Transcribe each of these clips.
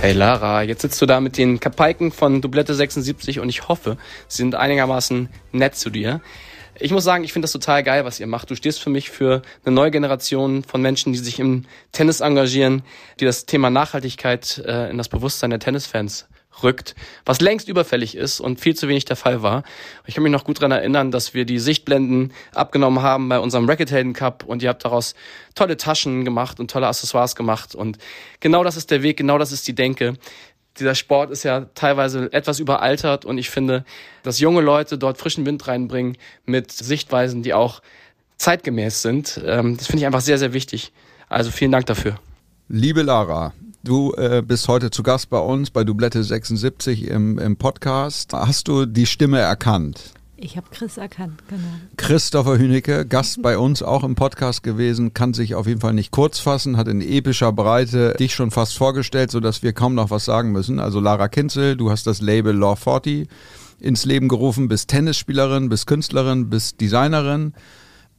Hey Lara, jetzt sitzt du da mit den Kapaiken von Dublette 76 und ich hoffe, sie sind einigermaßen nett zu dir. Ich muss sagen, ich finde das total geil, was ihr macht. Du stehst für mich für eine neue Generation von Menschen, die sich im Tennis engagieren, die das Thema Nachhaltigkeit äh, in das Bewusstsein der Tennisfans rückt, was längst überfällig ist und viel zu wenig der Fall war. Ich kann mich noch gut dran erinnern, dass wir die Sichtblenden abgenommen haben bei unserem Racket Hayden Cup und ihr habt daraus tolle Taschen gemacht und tolle Accessoires gemacht und genau das ist der Weg, genau das ist die Denke. Dieser Sport ist ja teilweise etwas überaltert und ich finde, dass junge Leute dort frischen Wind reinbringen mit Sichtweisen, die auch zeitgemäß sind. Ähm, das finde ich einfach sehr, sehr wichtig. Also vielen Dank dafür. Liebe Lara, Du äh, bist heute zu Gast bei uns bei Dublette 76 im, im Podcast. Hast du die Stimme erkannt? Ich habe Chris erkannt, genau. Christopher Hünecke, Gast bei uns auch im Podcast gewesen, kann sich auf jeden Fall nicht kurz fassen, hat in epischer Breite dich schon fast vorgestellt, sodass wir kaum noch was sagen müssen. Also Lara Kinzel, du hast das Label Law 40 ins Leben gerufen, bist Tennisspielerin, bist Künstlerin, bist Designerin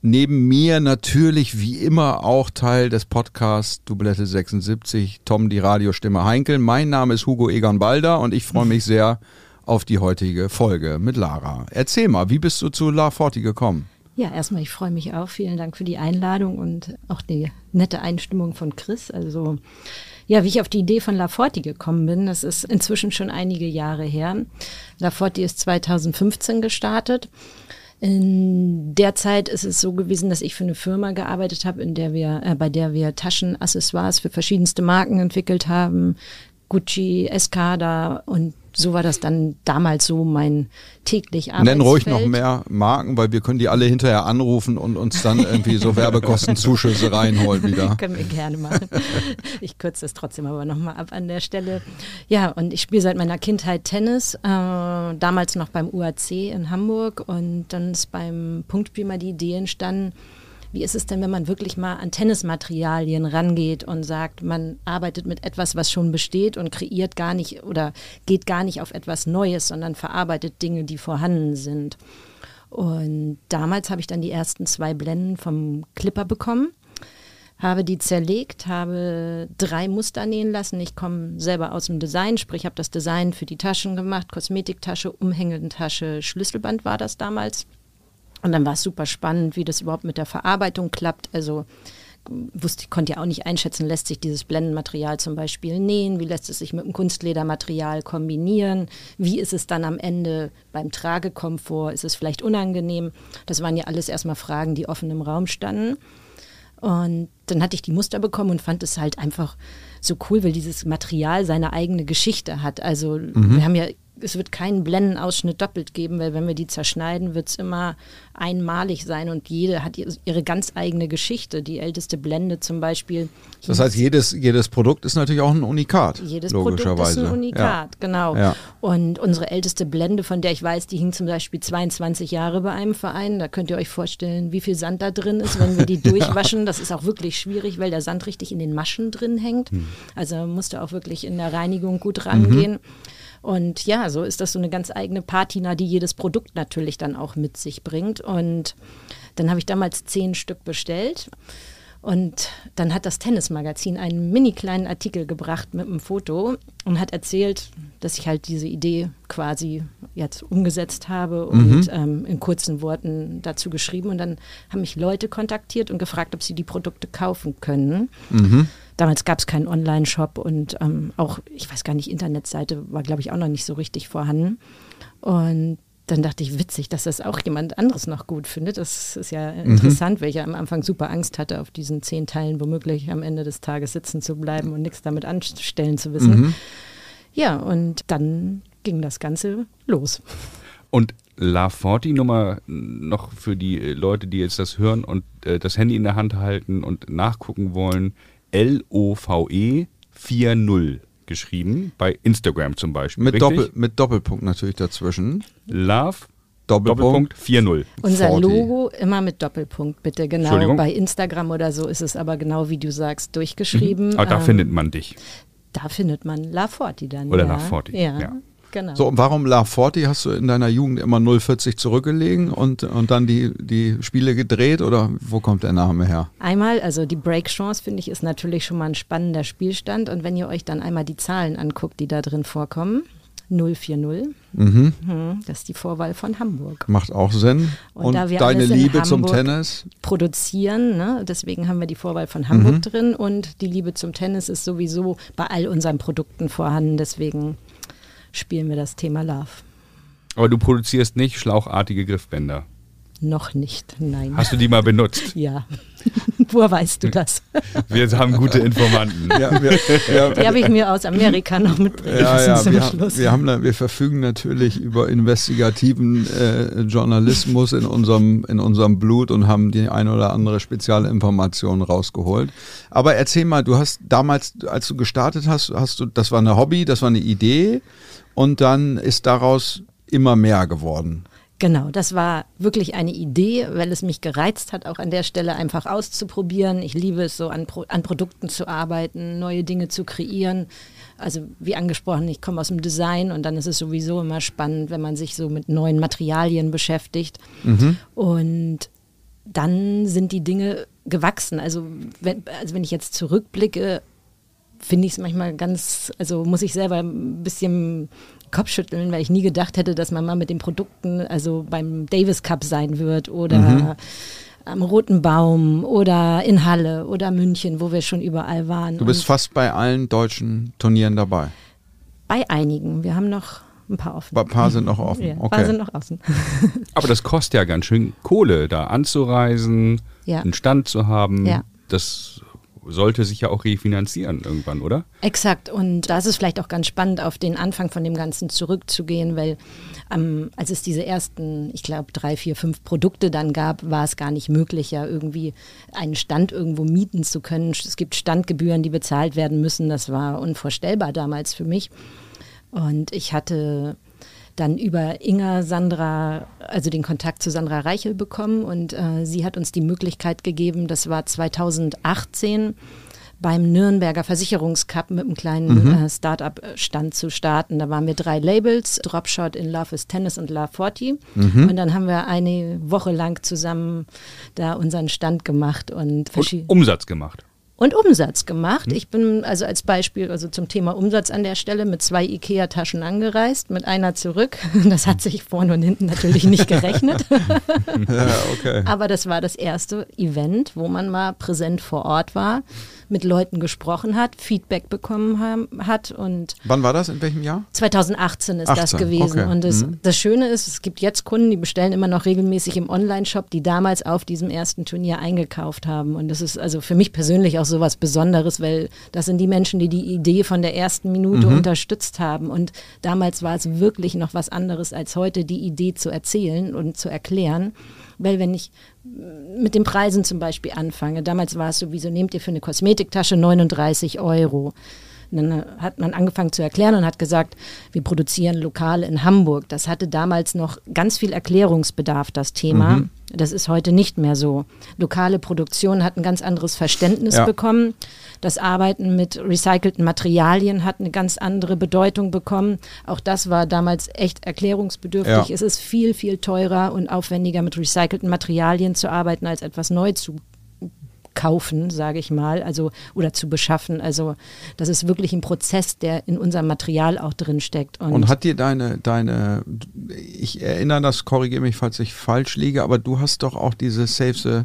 Neben mir natürlich wie immer auch Teil des Podcasts Dublette 76, Tom die Radiostimme Heinkel. Mein Name ist Hugo Egon Balder und ich freue mich sehr auf die heutige Folge mit Lara. Erzähl mal, wie bist du zu La Forti gekommen? Ja, erstmal, ich freue mich auch. Vielen Dank für die Einladung und auch die nette Einstimmung von Chris. Also, ja, wie ich auf die Idee von La Forti gekommen bin, das ist inzwischen schon einige Jahre her. La Forti ist 2015 gestartet in der Zeit ist es so gewesen, dass ich für eine Firma gearbeitet habe, in der wir, äh, bei der wir Taschenaccessoires für verschiedenste Marken entwickelt haben. Gucci, Escada und so war das dann damals so mein täglich Arbeitsfeld. Nenn ruhig noch mehr Marken, weil wir können die alle hinterher anrufen und uns dann irgendwie so Werbekostenzuschüsse reinholen wieder. können wir gerne machen. Ich kürze das trotzdem aber nochmal ab an der Stelle. Ja, und ich spiele seit meiner Kindheit Tennis, äh, damals noch beim UAC in Hamburg und dann ist beim Punktspiel mal die Idee entstanden, wie ist es denn, wenn man wirklich mal an Tennismaterialien rangeht und sagt, man arbeitet mit etwas, was schon besteht und kreiert gar nicht oder geht gar nicht auf etwas Neues, sondern verarbeitet Dinge, die vorhanden sind. Und damals habe ich dann die ersten zwei Blenden vom Clipper bekommen habe die zerlegt, habe drei Muster nähen lassen. Ich komme selber aus dem Design, sprich habe das Design für die Taschen gemacht, Kosmetiktasche, Umhängentasche, Schlüsselband war das damals. Und dann war es super spannend, wie das überhaupt mit der Verarbeitung klappt. Also wusste, konnte ja auch nicht einschätzen, lässt sich dieses Blendenmaterial zum Beispiel nähen, wie lässt es sich mit dem Kunstledermaterial kombinieren, wie ist es dann am Ende beim Tragekomfort, ist es vielleicht unangenehm. Das waren ja alles erstmal Fragen, die offen im Raum standen. Und dann hatte ich die Muster bekommen und fand es halt einfach so cool, weil dieses Material seine eigene Geschichte hat. Also mhm. wir haben ja es wird keinen Blendenausschnitt doppelt geben, weil wenn wir die zerschneiden, wird es immer einmalig sein und jede hat ihre ganz eigene Geschichte. Die älteste Blende zum Beispiel. Das heißt, jedes, jedes Produkt ist natürlich auch ein Unikat. Jedes Produkt ist ein Unikat, ja. genau. Ja. Und unsere älteste Blende, von der ich weiß, die hing zum Beispiel 22 Jahre bei einem Verein. Da könnt ihr euch vorstellen, wie viel Sand da drin ist, wenn wir die durchwaschen. Ja. Das ist auch wirklich schwierig, weil der Sand richtig in den Maschen drin hängt. Hm. Also musste auch wirklich in der Reinigung gut rangehen. Mhm. Und ja, so ist das so eine ganz eigene Patina, die jedes Produkt natürlich dann auch mit sich bringt. Und dann habe ich damals zehn Stück bestellt. Und dann hat das Tennismagazin einen mini kleinen Artikel gebracht mit einem Foto und hat erzählt, dass ich halt diese Idee quasi jetzt umgesetzt habe und mhm. ähm, in kurzen Worten dazu geschrieben. Und dann haben mich Leute kontaktiert und gefragt, ob sie die Produkte kaufen können. Mhm. Damals gab es keinen Online-Shop und ähm, auch, ich weiß gar nicht, Internetseite war, glaube ich, auch noch nicht so richtig vorhanden. Und dann dachte ich, witzig, dass das auch jemand anderes noch gut findet. Das ist ja mhm. interessant, mhm. weil ich ja am Anfang super Angst hatte, auf diesen zehn Teilen womöglich am Ende des Tages sitzen zu bleiben und nichts damit anstellen zu wissen. Mhm. Ja, und dann ging das Ganze los. Und La Forti Nummer noch für die Leute, die jetzt das hören und äh, das Handy in der Hand halten und nachgucken wollen. L-O-V-E 4-0 geschrieben, bei Instagram zum Beispiel. Mit, Doppel, mit Doppelpunkt natürlich dazwischen. Love Doppelpunkt, 4-0. Unser 40. Logo immer mit Doppelpunkt, bitte. Genau. Bei Instagram oder so ist es aber genau wie du sagst, durchgeschrieben. Mhm. Aber da ähm, findet man dich. Da findet man La Forti dann. Oder ja. La Forti. Ja. ja. Genau. So, und warum La Forti? Hast du in deiner Jugend immer 040 zurückgelegen und, und dann die, die Spiele gedreht oder wo kommt der Name her? Einmal, also die Break Chance finde ich ist natürlich schon mal ein spannender Spielstand und wenn ihr euch dann einmal die Zahlen anguckt, die da drin vorkommen, 040, Mhm. hm, das ist die Vorwahl von Hamburg. Macht auch Sinn. Und Und, da wir deine Liebe zum Tennis? Produzieren, ne? deswegen haben wir die Vorwahl von Hamburg Mhm. drin und die Liebe zum Tennis ist sowieso bei all unseren Produkten vorhanden, deswegen spielen wir das Thema Love. Aber du produzierst nicht schlauchartige Griffbänder. Noch nicht, nein. Hast du die mal benutzt? ja. Woher weißt du das? Wir haben gute Informanten. Ja, wir, wir, Die habe ich mir aus Amerika noch mitbringen ja, ja, zum wir, Schluss. wir, haben, wir verfügen natürlich über investigativen äh, Journalismus in unserem, in unserem Blut und haben die eine oder andere Spezialinformation rausgeholt. Aber erzähl mal, du hast damals, als du gestartet hast, hast du, das war eine Hobby, das war eine Idee und dann ist daraus immer mehr geworden. Genau, das war wirklich eine Idee, weil es mich gereizt hat, auch an der Stelle einfach auszuprobieren. Ich liebe es so, an, Pro an Produkten zu arbeiten, neue Dinge zu kreieren. Also wie angesprochen, ich komme aus dem Design und dann ist es sowieso immer spannend, wenn man sich so mit neuen Materialien beschäftigt. Und dann sind die Dinge gewachsen. Also wenn, also wenn ich jetzt zurückblicke, finde ich es manchmal ganz, also muss ich selber ein bisschen Kopfschütteln, weil ich nie gedacht hätte, dass man mal mit den Produkten, also beim Davis Cup sein wird oder am Roten Baum oder in Halle oder München, wo wir schon überall waren. Du bist Und fast bei allen deutschen Turnieren dabei. bei einigen. Wir haben noch ein paar offen. Ein paar sind noch offen. Ja, ein okay. paar sind noch außen. Aber das kostet ja ganz schön Kohle, da anzureisen, Ja. einen Stand zu haben. Ja. Das sollte sich ja auch refinanzieren irgendwann, oder? Exakt. Und da ist es vielleicht auch ganz spannend, auf den Anfang von dem Ganzen zurückzugehen, weil ähm, als es diese ersten, ich glaube, drei, vier, fünf Produkte dann gab, war es gar nicht möglich, ja irgendwie einen Stand irgendwo mieten zu können. Es gibt Standgebühren, die bezahlt werden müssen. Das war unvorstellbar damals für mich. Und ich hatte dann über Inga Sandra, also den Kontakt zu Sandra Reichel bekommen und äh, sie hat uns die Möglichkeit gegeben, das war 2018 beim Nürnberger Versicherungscup mit einem kleinen äh, Start-up-Stand zu starten. Da waren wir drei Labels, Dropshot in Love is Tennis und Love 40. Und dann haben wir eine Woche lang zusammen da unseren Stand gemacht und Und verschiedene Umsatz gemacht. Und Umsatz gemacht. Ich bin also als Beispiel, also zum Thema Umsatz an der Stelle mit zwei IKEA-Taschen angereist, mit einer zurück. Das hat sich vorne und hinten natürlich nicht gerechnet. Ja, okay. Aber das war das erste Event, wo man mal präsent vor Ort war, mit Leuten gesprochen hat, Feedback bekommen haben, hat und Wann war das? In welchem Jahr? 2018 ist das 18, gewesen. okay. Und das, Mhm. das Schöne ist, es gibt jetzt Kunden, die bestellen immer noch regelmäßig im Online-Shop, die damals auf diesem ersten Turnier eingekauft haben. Und das ist also für mich persönlich auch so was Besonderes, weil das sind die Menschen, die die Idee von der ersten Minute Mhm. unterstützt haben. Und damals war es wirklich noch was anderes als heute, die Idee zu erzählen und zu erklären. Weil wenn ich mit den Preisen zum Beispiel anfange, damals war es so, wieso nehmt ihr für eine Kosmetiktasche 39 Euro? Und dann äh, hat man angefangen zu erklären und hat gesagt, wir produzieren Lokale in Hamburg. Das hatte damals noch ganz viel Erklärungsbedarf, das Thema. Das ist heute nicht mehr so. Lokale Produktion hat ein ganz anderes Verständnis Ja. bekommen. Das Arbeiten mit recycelten Materialien hat eine ganz andere Bedeutung bekommen. Auch das war damals echt erklärungsbedürftig. Ja. Es ist viel, viel teurer und aufwendiger mit recycelten Materialien zu arbeiten, als etwas neu zu kaufen, sage ich mal, also oder zu beschaffen. Also das ist wirklich ein Prozess, der in unserem Material auch drin steckt. Und, Und hat dir deine, deine, ich erinnere das, korrigiere mich, falls ich falsch liege, aber du hast doch auch diese Save the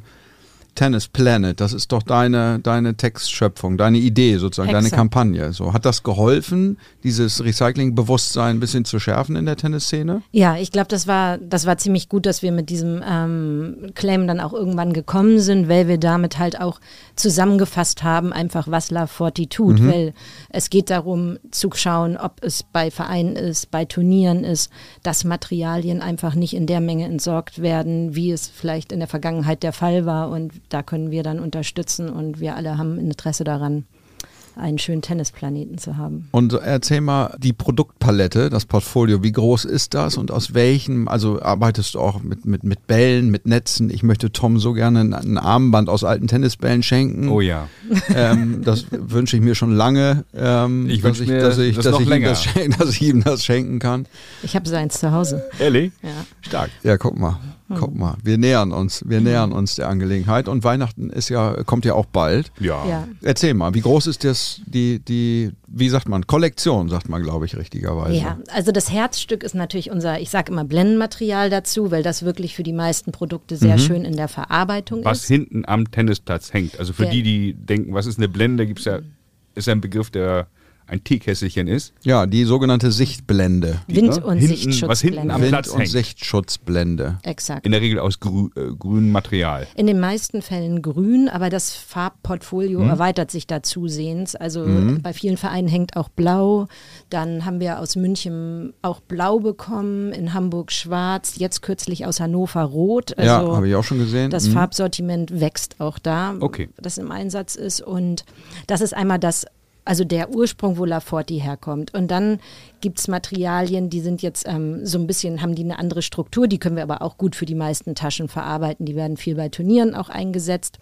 Tennis Planet, das ist doch deine, deine Textschöpfung, deine Idee sozusagen, deine Exakt. Kampagne. So, hat das geholfen, dieses Recycling-Bewusstsein ein bisschen zu schärfen in der Tennisszene? Ja, ich glaube, das war, das war ziemlich gut, dass wir mit diesem ähm, Claim dann auch irgendwann gekommen sind, weil wir damit halt auch zusammengefasst haben, einfach was Love 40 tut. Weil es geht darum zu schauen, ob es bei Vereinen ist, bei Turnieren ist, dass Materialien einfach nicht in der Menge entsorgt werden, wie es vielleicht in der Vergangenheit der Fall war. Und da können wir dann unterstützen und wir alle haben ein Interesse daran, einen schönen Tennisplaneten zu haben. Und erzähl mal die Produktpalette, das Portfolio, wie groß ist das und aus welchem, also arbeitest du auch mit, mit, mit Bällen, mit Netzen? Ich möchte Tom so gerne ein, Armband aus alten Tennisbällen schenken. Oh ja. Ähm, das wünsche ich mir schon lange, ähm, Ich dass, ich, mir dass, ich, das dass, noch ich ihm länger. das schenken, dass ich ihm das schenken kann. Ich habe so eins zu Hause. Ehrlich? Ja. Stark. Ja, guck mal. Guck mal. Wir nähern uns, wir nähern uns der Angelegenheit und Weihnachten ist ja, kommt ja auch bald. Ja. Ja. Erzähl mal, wie groß ist das, die, die, wie sagt man, Kollektion, sagt man, glaube ich, richtigerweise. Ja, also das Herzstück ist natürlich unser, ich sage immer Blendenmaterial dazu, weil das wirklich für die meisten Produkte sehr schön in der Verarbeitung Was ist. hinten am Tennisplatz hängt. Also für Ja. die, die denken, was ist eine Blende, gibt's ja, ist ja ein Begriff, der ein Teekesselchen ist. Ja, die sogenannte Sichtblende. Wind- ne? und hinten, Sichtschutzblende. Was hinten am Wind- Platz und hängt. Sichtschutzblende. Exakt. In der Regel aus grü äh, grünem Material. In den meisten Fällen grün, aber das Farbportfolio erweitert sich da zusehends. Also bei vielen Vereinen hängt auch blau. Dann haben wir aus München auch blau bekommen, in Hamburg schwarz, jetzt kürzlich aus Hannover rot. Also ja, habe ich auch schon gesehen. Das Mhm. Farbsortiment wächst auch da, Okay. das im Einsatz ist. Und das ist einmal das, also der Ursprung, wo Laforti herkommt. Und dann gibt es Materialien, die sind jetzt ähm, so ein bisschen, haben die eine andere Struktur, die können wir aber auch gut für die meisten Taschen verarbeiten. Die werden viel bei Turnieren auch eingesetzt.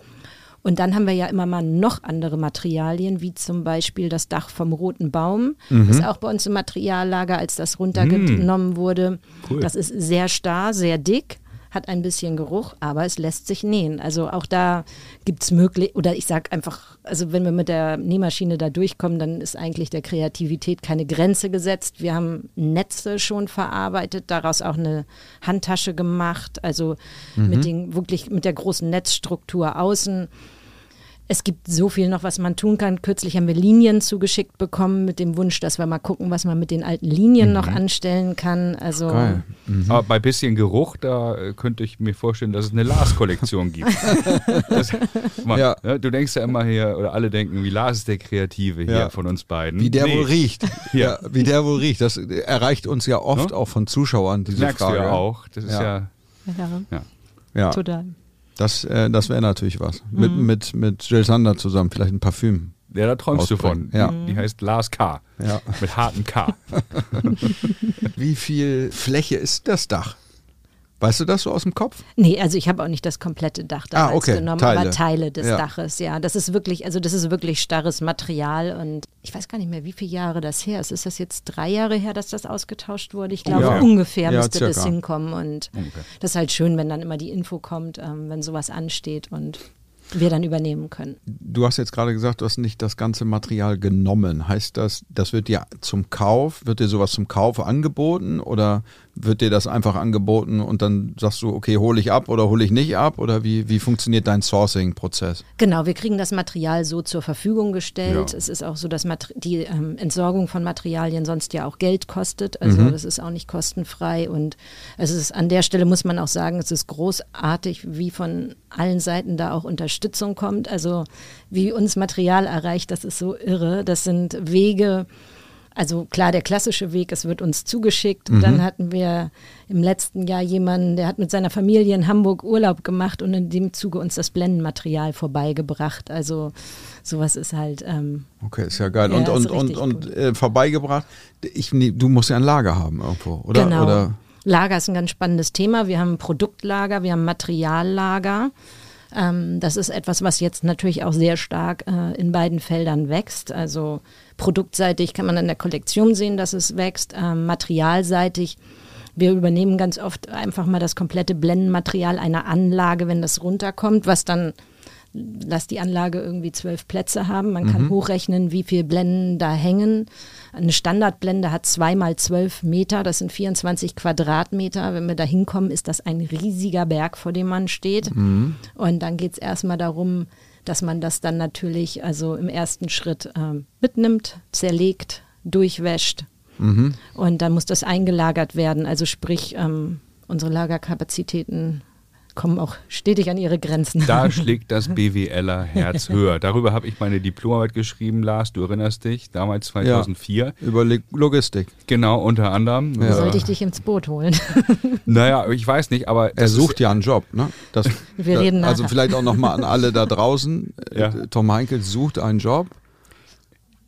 Und dann haben wir ja immer mal noch andere Materialien, wie zum Beispiel das Dach vom Roten Baum. Ist auch bei uns im Materiallager, als das runtergenommen wurde. Cool. Das ist sehr starr, sehr dick, hat ein bisschen Geruch, aber es lässt sich nähen. Also auch da gibt es möglich, oder ich sage einfach, also wenn wir mit der Nähmaschine da durchkommen, dann ist eigentlich der Kreativität keine Grenze gesetzt. Wir haben Netze schon verarbeitet, daraus auch eine Handtasche gemacht, also mit den wirklich mit der großen Netzstruktur außen. Es gibt so viel noch, was man tun kann. Kürzlich haben wir Linien zugeschickt bekommen mit dem Wunsch, dass wir mal gucken, was man mit den alten Linien noch anstellen kann. Also Geil. Aber bei bisschen Geruch, da äh, könnte ich mir vorstellen, dass es eine Lars-Kollektion gibt. das, mal, Ja. ne, du denkst ja immer hier, oder alle denken, wie Lars ist der Kreative hier Ja. von uns beiden. Wie der Nee, wohl riecht. Ja. Ja, wie der wohl riecht. Das erreicht uns ja oft Ne? auch von Zuschauern, Das diese merkst Frage. du ja auch. Das ist ja, ja. Ja, total. Das, äh, das wäre natürlich was. Mit, mit, mit Jill Sander zusammen, vielleicht ein Parfüm. Ja, da träumst du Ausbringen. von. Ja. Die heißt Lars K. Ja. Mit hartem K. Wie viel Fläche ist das Dach? Weißt du das so aus dem Kopf? Nee, also ich habe auch nicht das komplette Dach Ah, damals okay, genommen, Teile. aber Teile des Ja. Daches, ja. Das ist wirklich, also das ist wirklich starres Material und ich weiß gar nicht mehr, wie viele Jahre das her ist. Ist das jetzt drei Jahre her, dass das ausgetauscht wurde? Ich glaube, Ja. ungefähr Ja, müsste das circa. hinkommen und Ungefähr. das ist halt schön, wenn dann immer die Info kommt, ähm, wenn sowas ansteht und wir dann übernehmen können. Du hast jetzt gerade gesagt, du hast nicht das ganze Material genommen. Heißt das, das wird dir zum Kauf, wird dir sowas zum Kauf angeboten oder wird dir das einfach angeboten und dann sagst du, okay, hole ich ab oder hole ich nicht ab oder wie, wie funktioniert dein Sourcing-Prozess? Genau, wir kriegen das Material so zur Verfügung gestellt. Ja. Es ist auch so, dass Mater die ähm, Entsorgung von Materialien sonst ja auch Geld kostet. Also Mhm. das ist auch nicht kostenfrei. Und es ist an der Stelle muss man auch sagen, es ist großartig, wie von allen Seiten da auch Unterstützung kommt. Also wie uns Material erreicht, das ist so irre. Das sind Wege. Also klar, der klassische Weg, es wird uns zugeschickt. Mhm. Dann hatten wir im letzten Jahr jemanden, der hat mit seiner Familie in Hamburg Urlaub gemacht und in dem Zuge uns das Blendenmaterial vorbeigebracht. Also sowas ist halt, ähm, Okay, ist ja geil. Ja, und und, und, und äh, vorbeigebracht, ich, du musst ja ein Lager haben irgendwo, oder? genau. oder Lager ist ein ganz spannendes Thema. Wir haben ein Produktlager, wir haben ein Materiallager. Ähm, das ist etwas, was jetzt natürlich auch sehr stark äh, in beiden Feldern wächst. Also produktseitig kann man an der Kollektion sehen, dass es wächst. Ähm, materialseitig, wir übernehmen ganz oft einfach mal das komplette Blendenmaterial einer Anlage, wenn das runterkommt, was dann lass die Anlage irgendwie zwölf Plätze haben. Man kann hochrechnen, wie viel Blenden da hängen. Eine Standardblende hat zweimal zwölf Meter, das sind 24 Quadratmeter. Wenn wir da hinkommen, ist das ein riesiger Berg, vor dem man steht. Und dann geht es erstmal darum, dass man das dann natürlich also im ersten Schritt ähm, mitnimmt, zerlegt, durchwäscht. Und dann muss das eingelagert werden. Also sprich, ähm, unsere Lagerkapazitäten kommen auch stetig an ihre Grenzen. Da schlägt das BWLer Herz höher. Darüber habe ich meine Diplomarbeit geschrieben, Lars, du erinnerst dich, damals 2004. über Leg- Logistik. Genau, unter anderem. Ja. Sollte ich dich ins Boot holen? Naja, ich weiß nicht, aber Er das sucht ja einen Job, ne? Das, Wir da, reden Also nachher. vielleicht auch nochmal an alle da draußen. Ja. Tom Heinkel sucht einen Job.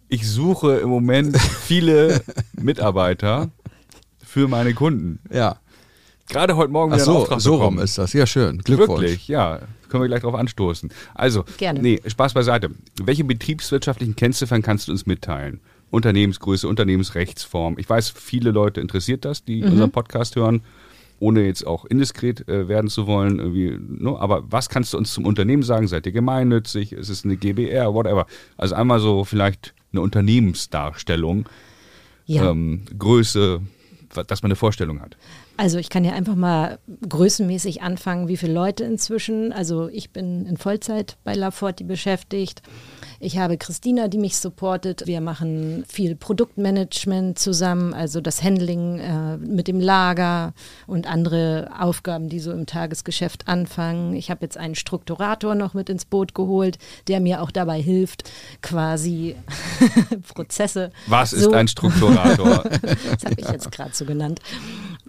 ich suche im Moment viele Mitarbeiter für meine Kunden. Ja. Gerade heute Morgen Ach wieder einen so, Auftrag so rum bekommen. ist das. Ja, schön. Glückwunsch. Wirklich, ja. Können wir gleich drauf anstoßen. Also, Gerne. nee, Spaß beiseite. Welche betriebswirtschaftlichen Kennziffern kannst du uns mitteilen? Unternehmensgröße, Unternehmensrechtsform. Ich weiß, viele Leute interessiert das, die Mhm. unseren Podcast hören, ohne jetzt auch indiskret äh, werden zu wollen. Irgendwie, ne? Aber was kannst du uns zum Unternehmen sagen? Seid ihr gemeinnützig? Ist es eine GBR? Whatever. Also einmal so vielleicht eine Unternehmensdarstellung, Ja. ähm, Größe, dass man eine Vorstellung hat. Also ich kann ja einfach mal größenmäßig anfangen, wie viele Leute inzwischen. Also ich bin in Vollzeit bei Laforti beschäftigt. Ich habe Christina, die mich supportet. Wir machen viel Produktmanagement zusammen, also das Handling äh, mit dem Lager und andere Aufgaben, die so im Tagesgeschäft anfangen. Ich habe jetzt einen Strukturator noch mit ins Boot geholt, der mir auch dabei hilft, quasi Prozesse. Was ist so- ein Strukturator? das habe ich jetzt gerade so genannt.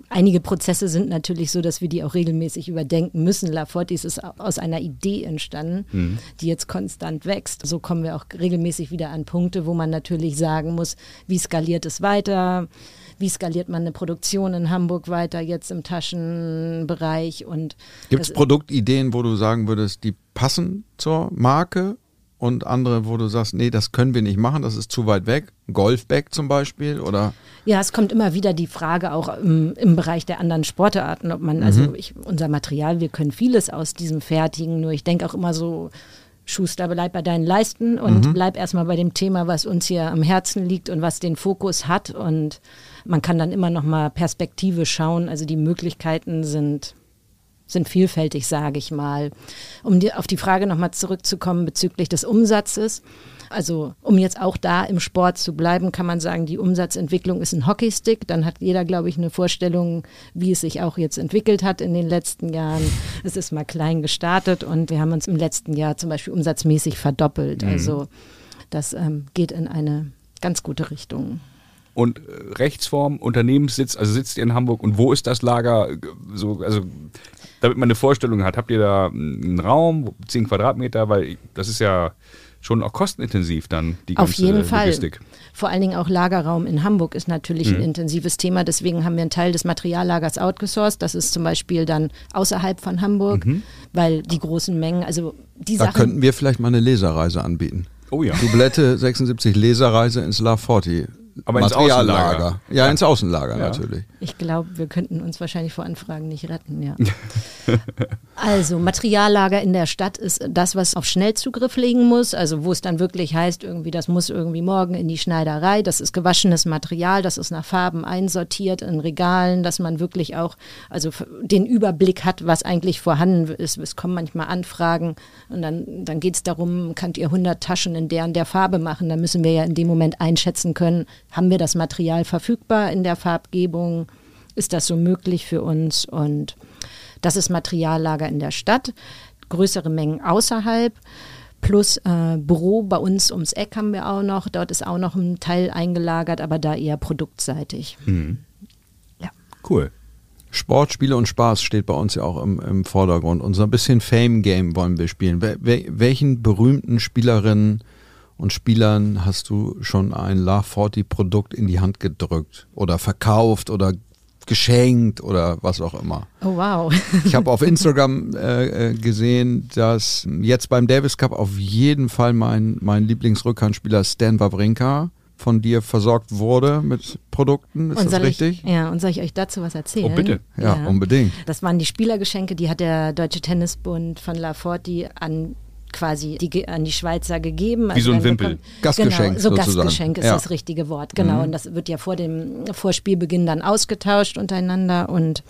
Einige Prozesse sind natürlich so, dass wir die auch regelmäßig überdenken müssen. Lafortis ist aus einer Idee entstanden, die jetzt konstant wächst. So kommen wir auch regelmäßig wieder an Punkte, wo man natürlich sagen muss, wie skaliert es weiter? Wie skaliert man eine Produktion in Hamburg weiter, jetzt im Taschenbereich? Und Gibt es Produktideen, wo du sagen würdest, die passen zur Marke und andere, wo du sagst, nee, das können wir nicht machen, das ist zu weit weg? Golfbag zum Beispiel oder? Ja, es kommt immer wieder die Frage auch im, im Bereich der anderen Sportarten, ob man, also ich, unser Material, wir können vieles aus diesem fertigen, nur ich denke auch immer so, Schuster, bleib bei deinen Leisten und bleib erstmal bei dem Thema, was uns hier am Herzen liegt und was den Fokus hat und man kann dann immer noch mal Perspektive schauen, also die Möglichkeiten sind sind vielfältig, sage ich mal. Um die, auf die Frage nochmal zurückzukommen bezüglich des Umsatzes. Also um jetzt auch da im Sport zu bleiben, kann man sagen, die Umsatzentwicklung ist ein Hockeystick. Dann hat jeder, glaube ich, eine Vorstellung, wie es sich auch jetzt entwickelt hat in den letzten Jahren. Es ist mal klein gestartet und wir haben uns im letzten Jahr zum Beispiel umsatzmäßig verdoppelt. Also das ähm, geht in eine ganz gute Richtung. Und äh, Rechtsform, Unternehmenssitz, also sitzt ihr in Hamburg und wo ist das Lager? So, also, damit man eine Vorstellung hat, habt ihr da einen Raum, 10 Quadratmeter, weil das ist ja schon auch kostenintensiv dann, die ganze Auf jeden Fall. Logistik. Vor allen Dingen auch Lagerraum in Hamburg ist natürlich Mhm. ein intensives Thema. Deswegen haben wir einen Teil des Materiallagers outgesourced. Das ist zum Beispiel dann außerhalb von Hamburg, Mhm. weil die großen Mengen, also die Da Sachen. könnten wir vielleicht mal eine Leserreise anbieten. Oh ja. Dublette 76 Leserreise ins La Forti. Aber ins Außenlager. Ja, ins Außenlager Ja. natürlich. Ich glaube, wir könnten uns wahrscheinlich vor Anfragen nicht retten, ja. also Materiallager in der Stadt ist das, was auf Schnellzugriff liegen muss, also wo es dann wirklich heißt, irgendwie, das muss irgendwie morgen in die Schneiderei, das ist gewaschenes Material, das ist nach Farben einsortiert in Regalen, dass man wirklich auch also den Überblick hat, was eigentlich vorhanden ist. Es kommen manchmal Anfragen und dann, dann geht es darum, könnt ihr 100 Taschen in der und der Farbe machen, dann müssen wir ja in dem Moment einschätzen können, haben wir das Material verfügbar in der Farbgebung, ist das so möglich für uns und das ist Materiallager in der Stadt, größere Mengen außerhalb. Plus äh, Büro bei uns ums Eck haben wir auch noch. Dort ist auch noch ein Teil eingelagert, aber da eher produktseitig. Ja. Cool. Sport, Spiele und Spaß steht bei uns ja auch im, im Vordergrund. Und so ein bisschen Fame-Game wollen wir spielen. Wel welchen berühmten Spielerinnen und Spielern hast du schon ein La Forti Produkt in die Hand gedrückt oder verkauft oder geschenkt oder was auch immer? Oh wow. Ich habe auf Instagram äh, äh, gesehen, dass jetzt beim Davis Cup auf jeden Fall mein, mein Lieblingsrückhandspieler Stan Wawrinka von dir versorgt wurde mit Produkten. Ist und das richtig? Ich, ja, und soll ich euch dazu was erzählen? Oh, bitte. Ja, unbedingt. Das waren die Spielergeschenke, die hat der Deutsche Tennisbund von La Forti an quasi die, an die Schweizer gegeben. Also Wie so ein Wimpel. bekommt- Gastgeschenk Genau, so sozusagen. Gastgeschenk ist Ja. das richtige Wort, genau. Und das wird ja vor dem vor Spielbeginn dann ausgetauscht untereinander und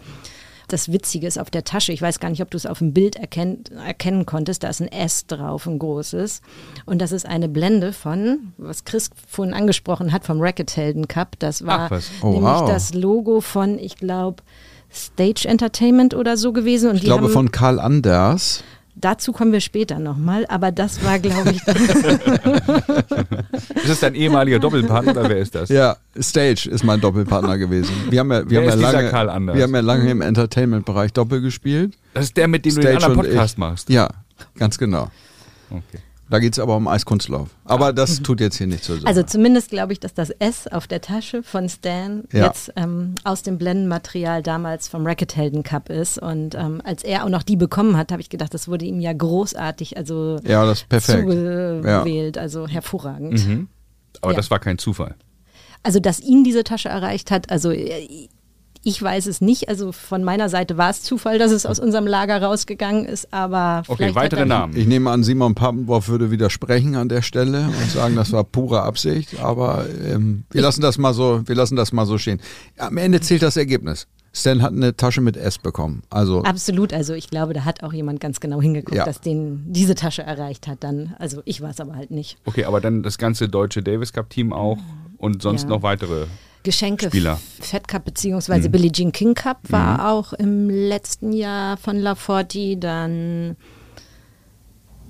das Witzige ist auf der Tasche, ich weiß gar nicht, ob du es auf dem Bild erkennt, erkennen konntest, da ist ein S drauf, ein großes. Und das ist eine Blende von, was Chris vorhin angesprochen hat, vom Rackethelden Cup. Das war. Oh, nämlich wow. das Logo von, ich glaube, Stage Entertainment oder so gewesen. Und Ich die glaube haben, von Karl Anders. Dazu kommen wir später nochmal, aber das war, glaube ich, Ist das dein ehemaliger Doppelpartner oder wer ist das? Ja, Stage ist mein Doppelpartner gewesen. Wir haben ja, wir Wer haben ja lange, Karl Anders? wir haben ja lange im Entertainment-Bereich Doppel gespielt. Das ist der, mit dem du den anderen Podcast machst. Ja, ganz genau. Okay. Da geht es aber um Eiskunstlauf. Aber das tut jetzt hier nicht zur Sache. Also zumindest glaube ich, dass das S auf der Tasche von Stan Ja. jetzt ähm, aus dem Blendenmaterial damals vom Rackethelden Cup ist. Und ähm, als er auch noch die bekommen hat, habe ich gedacht, das wurde ihm ja großartig, also ja, das ist perfekt. zugewählt, also hervorragend. Mhm. Aber Ja. das war kein Zufall. Also, dass ihn diese Tasche erreicht hat, also äh, ich weiß es nicht. Also von meiner Seite war es Zufall, dass es aus unserem Lager rausgegangen ist, aber Okay, vielleicht weitere er, Namen. Ich nehme an, Simon Pappenborf würde widersprechen an der Stelle und sagen, das war pure Absicht. Aber ähm, wir lassen das mal so, wir lassen das mal so stehen. Am Ende zählt das Ergebnis. Stan hat eine Tasche mit S bekommen. Also Absolut, also ich glaube, da hat auch jemand ganz genau hingeguckt, Ja. dass den diese Tasche erreicht hat dann. Also ich war es aber halt nicht. Okay, aber dann das ganze deutsche Davis Cup Team auch und sonst Ja. noch weitere. Geschenke Spieler. Fed Cup beziehungsweise Billie Jean King Cup war auch im letzten Jahr von Laforti. Dann,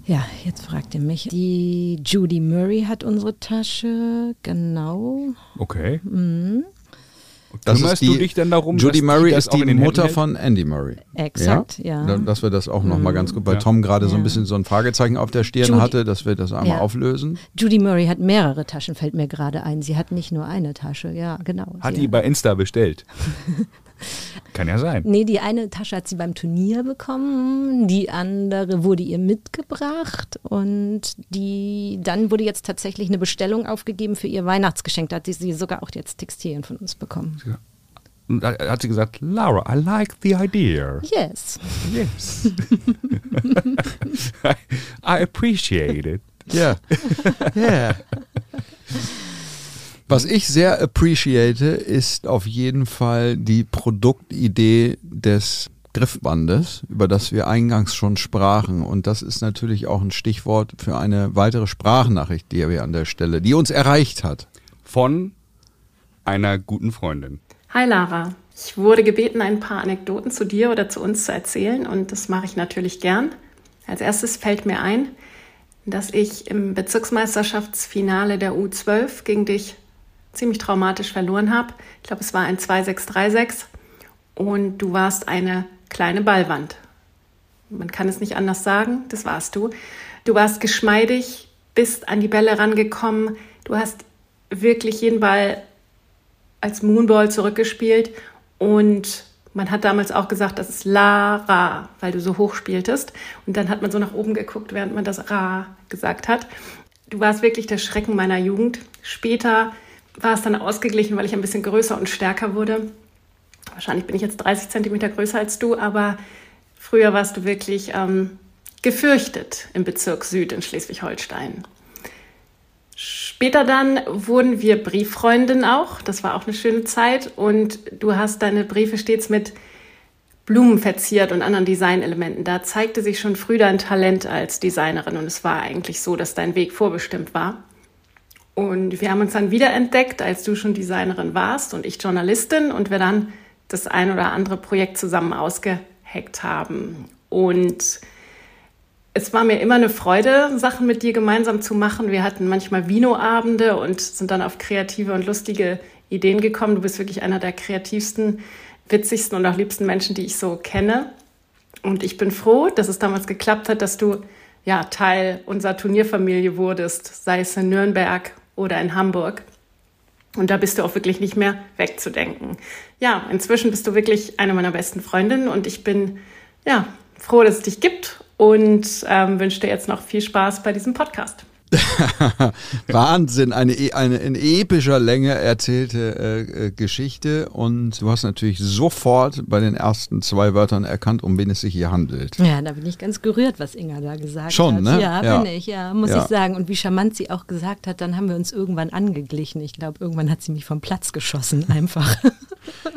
ja, jetzt fragt ihr mich. Die Judy Murray hat unsere Tasche, genau. Okay. Das Kümmerst ist die, du dich denn darum, Judy dass die Murray das ist die Mutter von Andy Murray. Exakt, ja. Da- Dass wir das auch noch mal ganz gut, weil Mhm. Tom gerade so ein Ja. bisschen so ein Fragezeichen auf der Stirn Judy- hatte, dass wir das einmal Ja. auflösen. Judy Murray hat mehrere Taschen, fällt mir gerade ein. Sie hat nicht nur eine Tasche, ja, genau. Hat sie die bei Insta bestellt? Kann ja sein. Nee, die eine Tasche hat sie beim Turnier bekommen, die andere wurde ihr mitgebracht und die dann wurde jetzt tatsächlich eine Bestellung aufgegeben für ihr Weihnachtsgeschenk. Da hat sie, sie sogar auch jetzt Textilien von uns bekommen. Und da hat sie gesagt, Laura, I like the idea. Yes. Yes. I appreciate it. Ja. Ja. Was ich sehr appreciate, ist auf jeden Fall die Produktidee des Griffbandes, über das wir eingangs schon sprachen. Und das ist natürlich auch ein Stichwort für eine weitere Sprachnachricht, die wir an der Stelle, die uns erreicht hat. Von einer guten Freundin. Hi Lara, ich wurde gebeten, ein paar Anekdoten zu dir oder zu uns zu erzählen und das mache ich natürlich gern. Als erstes fällt mir ein, dass ich im Bezirksmeisterschaftsfinale der U12 gegen dich ziemlich traumatisch verloren habe. Ich glaube, es war ein 2-6-3-6 und du warst eine kleine Ballwand. Man kann es nicht anders sagen, das warst du. Du warst geschmeidig, bist an die Bälle rangekommen, du hast wirklich jeden Ball als Moonball zurückgespielt und man hat damals auch gesagt, das ist Lara, weil du so hoch spieltest. Und dann hat man so nach oben geguckt, während man das Ra gesagt hat. Du warst wirklich der Schrecken meiner Jugend. Später war es dann ausgeglichen, weil ich ein bisschen größer und stärker wurde. Wahrscheinlich bin ich jetzt 30 Zentimeter größer als du, aber früher warst du wirklich ähm, gefürchtet im Bezirk Süd in Schleswig-Holstein. Später dann wurden wir Brieffreundin auch. Das war auch eine schöne Zeit. Und du hast deine Briefe stets mit Blumen verziert und anderen Designelementen. Da zeigte sich schon früh dein Talent als Designerin. Und es war eigentlich so, dass dein Weg vorbestimmt war. Und wir haben uns dann wiederentdeckt, als du schon Designerin warst und ich Journalistin. Und wir dann das ein oder andere Projekt zusammen ausgeheckt haben. Und es war mir immer eine Freude, Sachen mit dir gemeinsam zu machen. Wir hatten manchmal Vino-Abende und sind dann auf kreative und lustige Ideen gekommen. Du bist wirklich einer der kreativsten, witzigsten und auch liebsten Menschen, die ich so kenne. Und ich bin froh, dass es damals geklappt hat, dass du ja Teil unserer Turnierfamilie wurdest, sei es in Nürnberg oder in Hamburg. Und da bist du auch wirklich nicht mehr wegzudenken. Ja, inzwischen bist du wirklich eine meiner besten Freundinnen und ich bin ja froh, dass es dich gibt und ähm, wünsche dir jetzt noch viel Spaß bei diesem Podcast. Wahnsinn, eine, e- eine in epischer Länge erzählte äh, äh, Geschichte und du hast natürlich sofort bei den ersten zwei Wörtern erkannt, um wen es sich hier handelt. Ja, da bin ich ganz gerührt, was Inga da gesagt Schon, hat. ne? Ja, Ja. bin ich, ja, muss Ja. ich sagen. Und wie charmant sie auch gesagt hat, dann haben wir uns irgendwann angeglichen. Ich glaube, irgendwann hat sie mich vom Platz geschossen, einfach.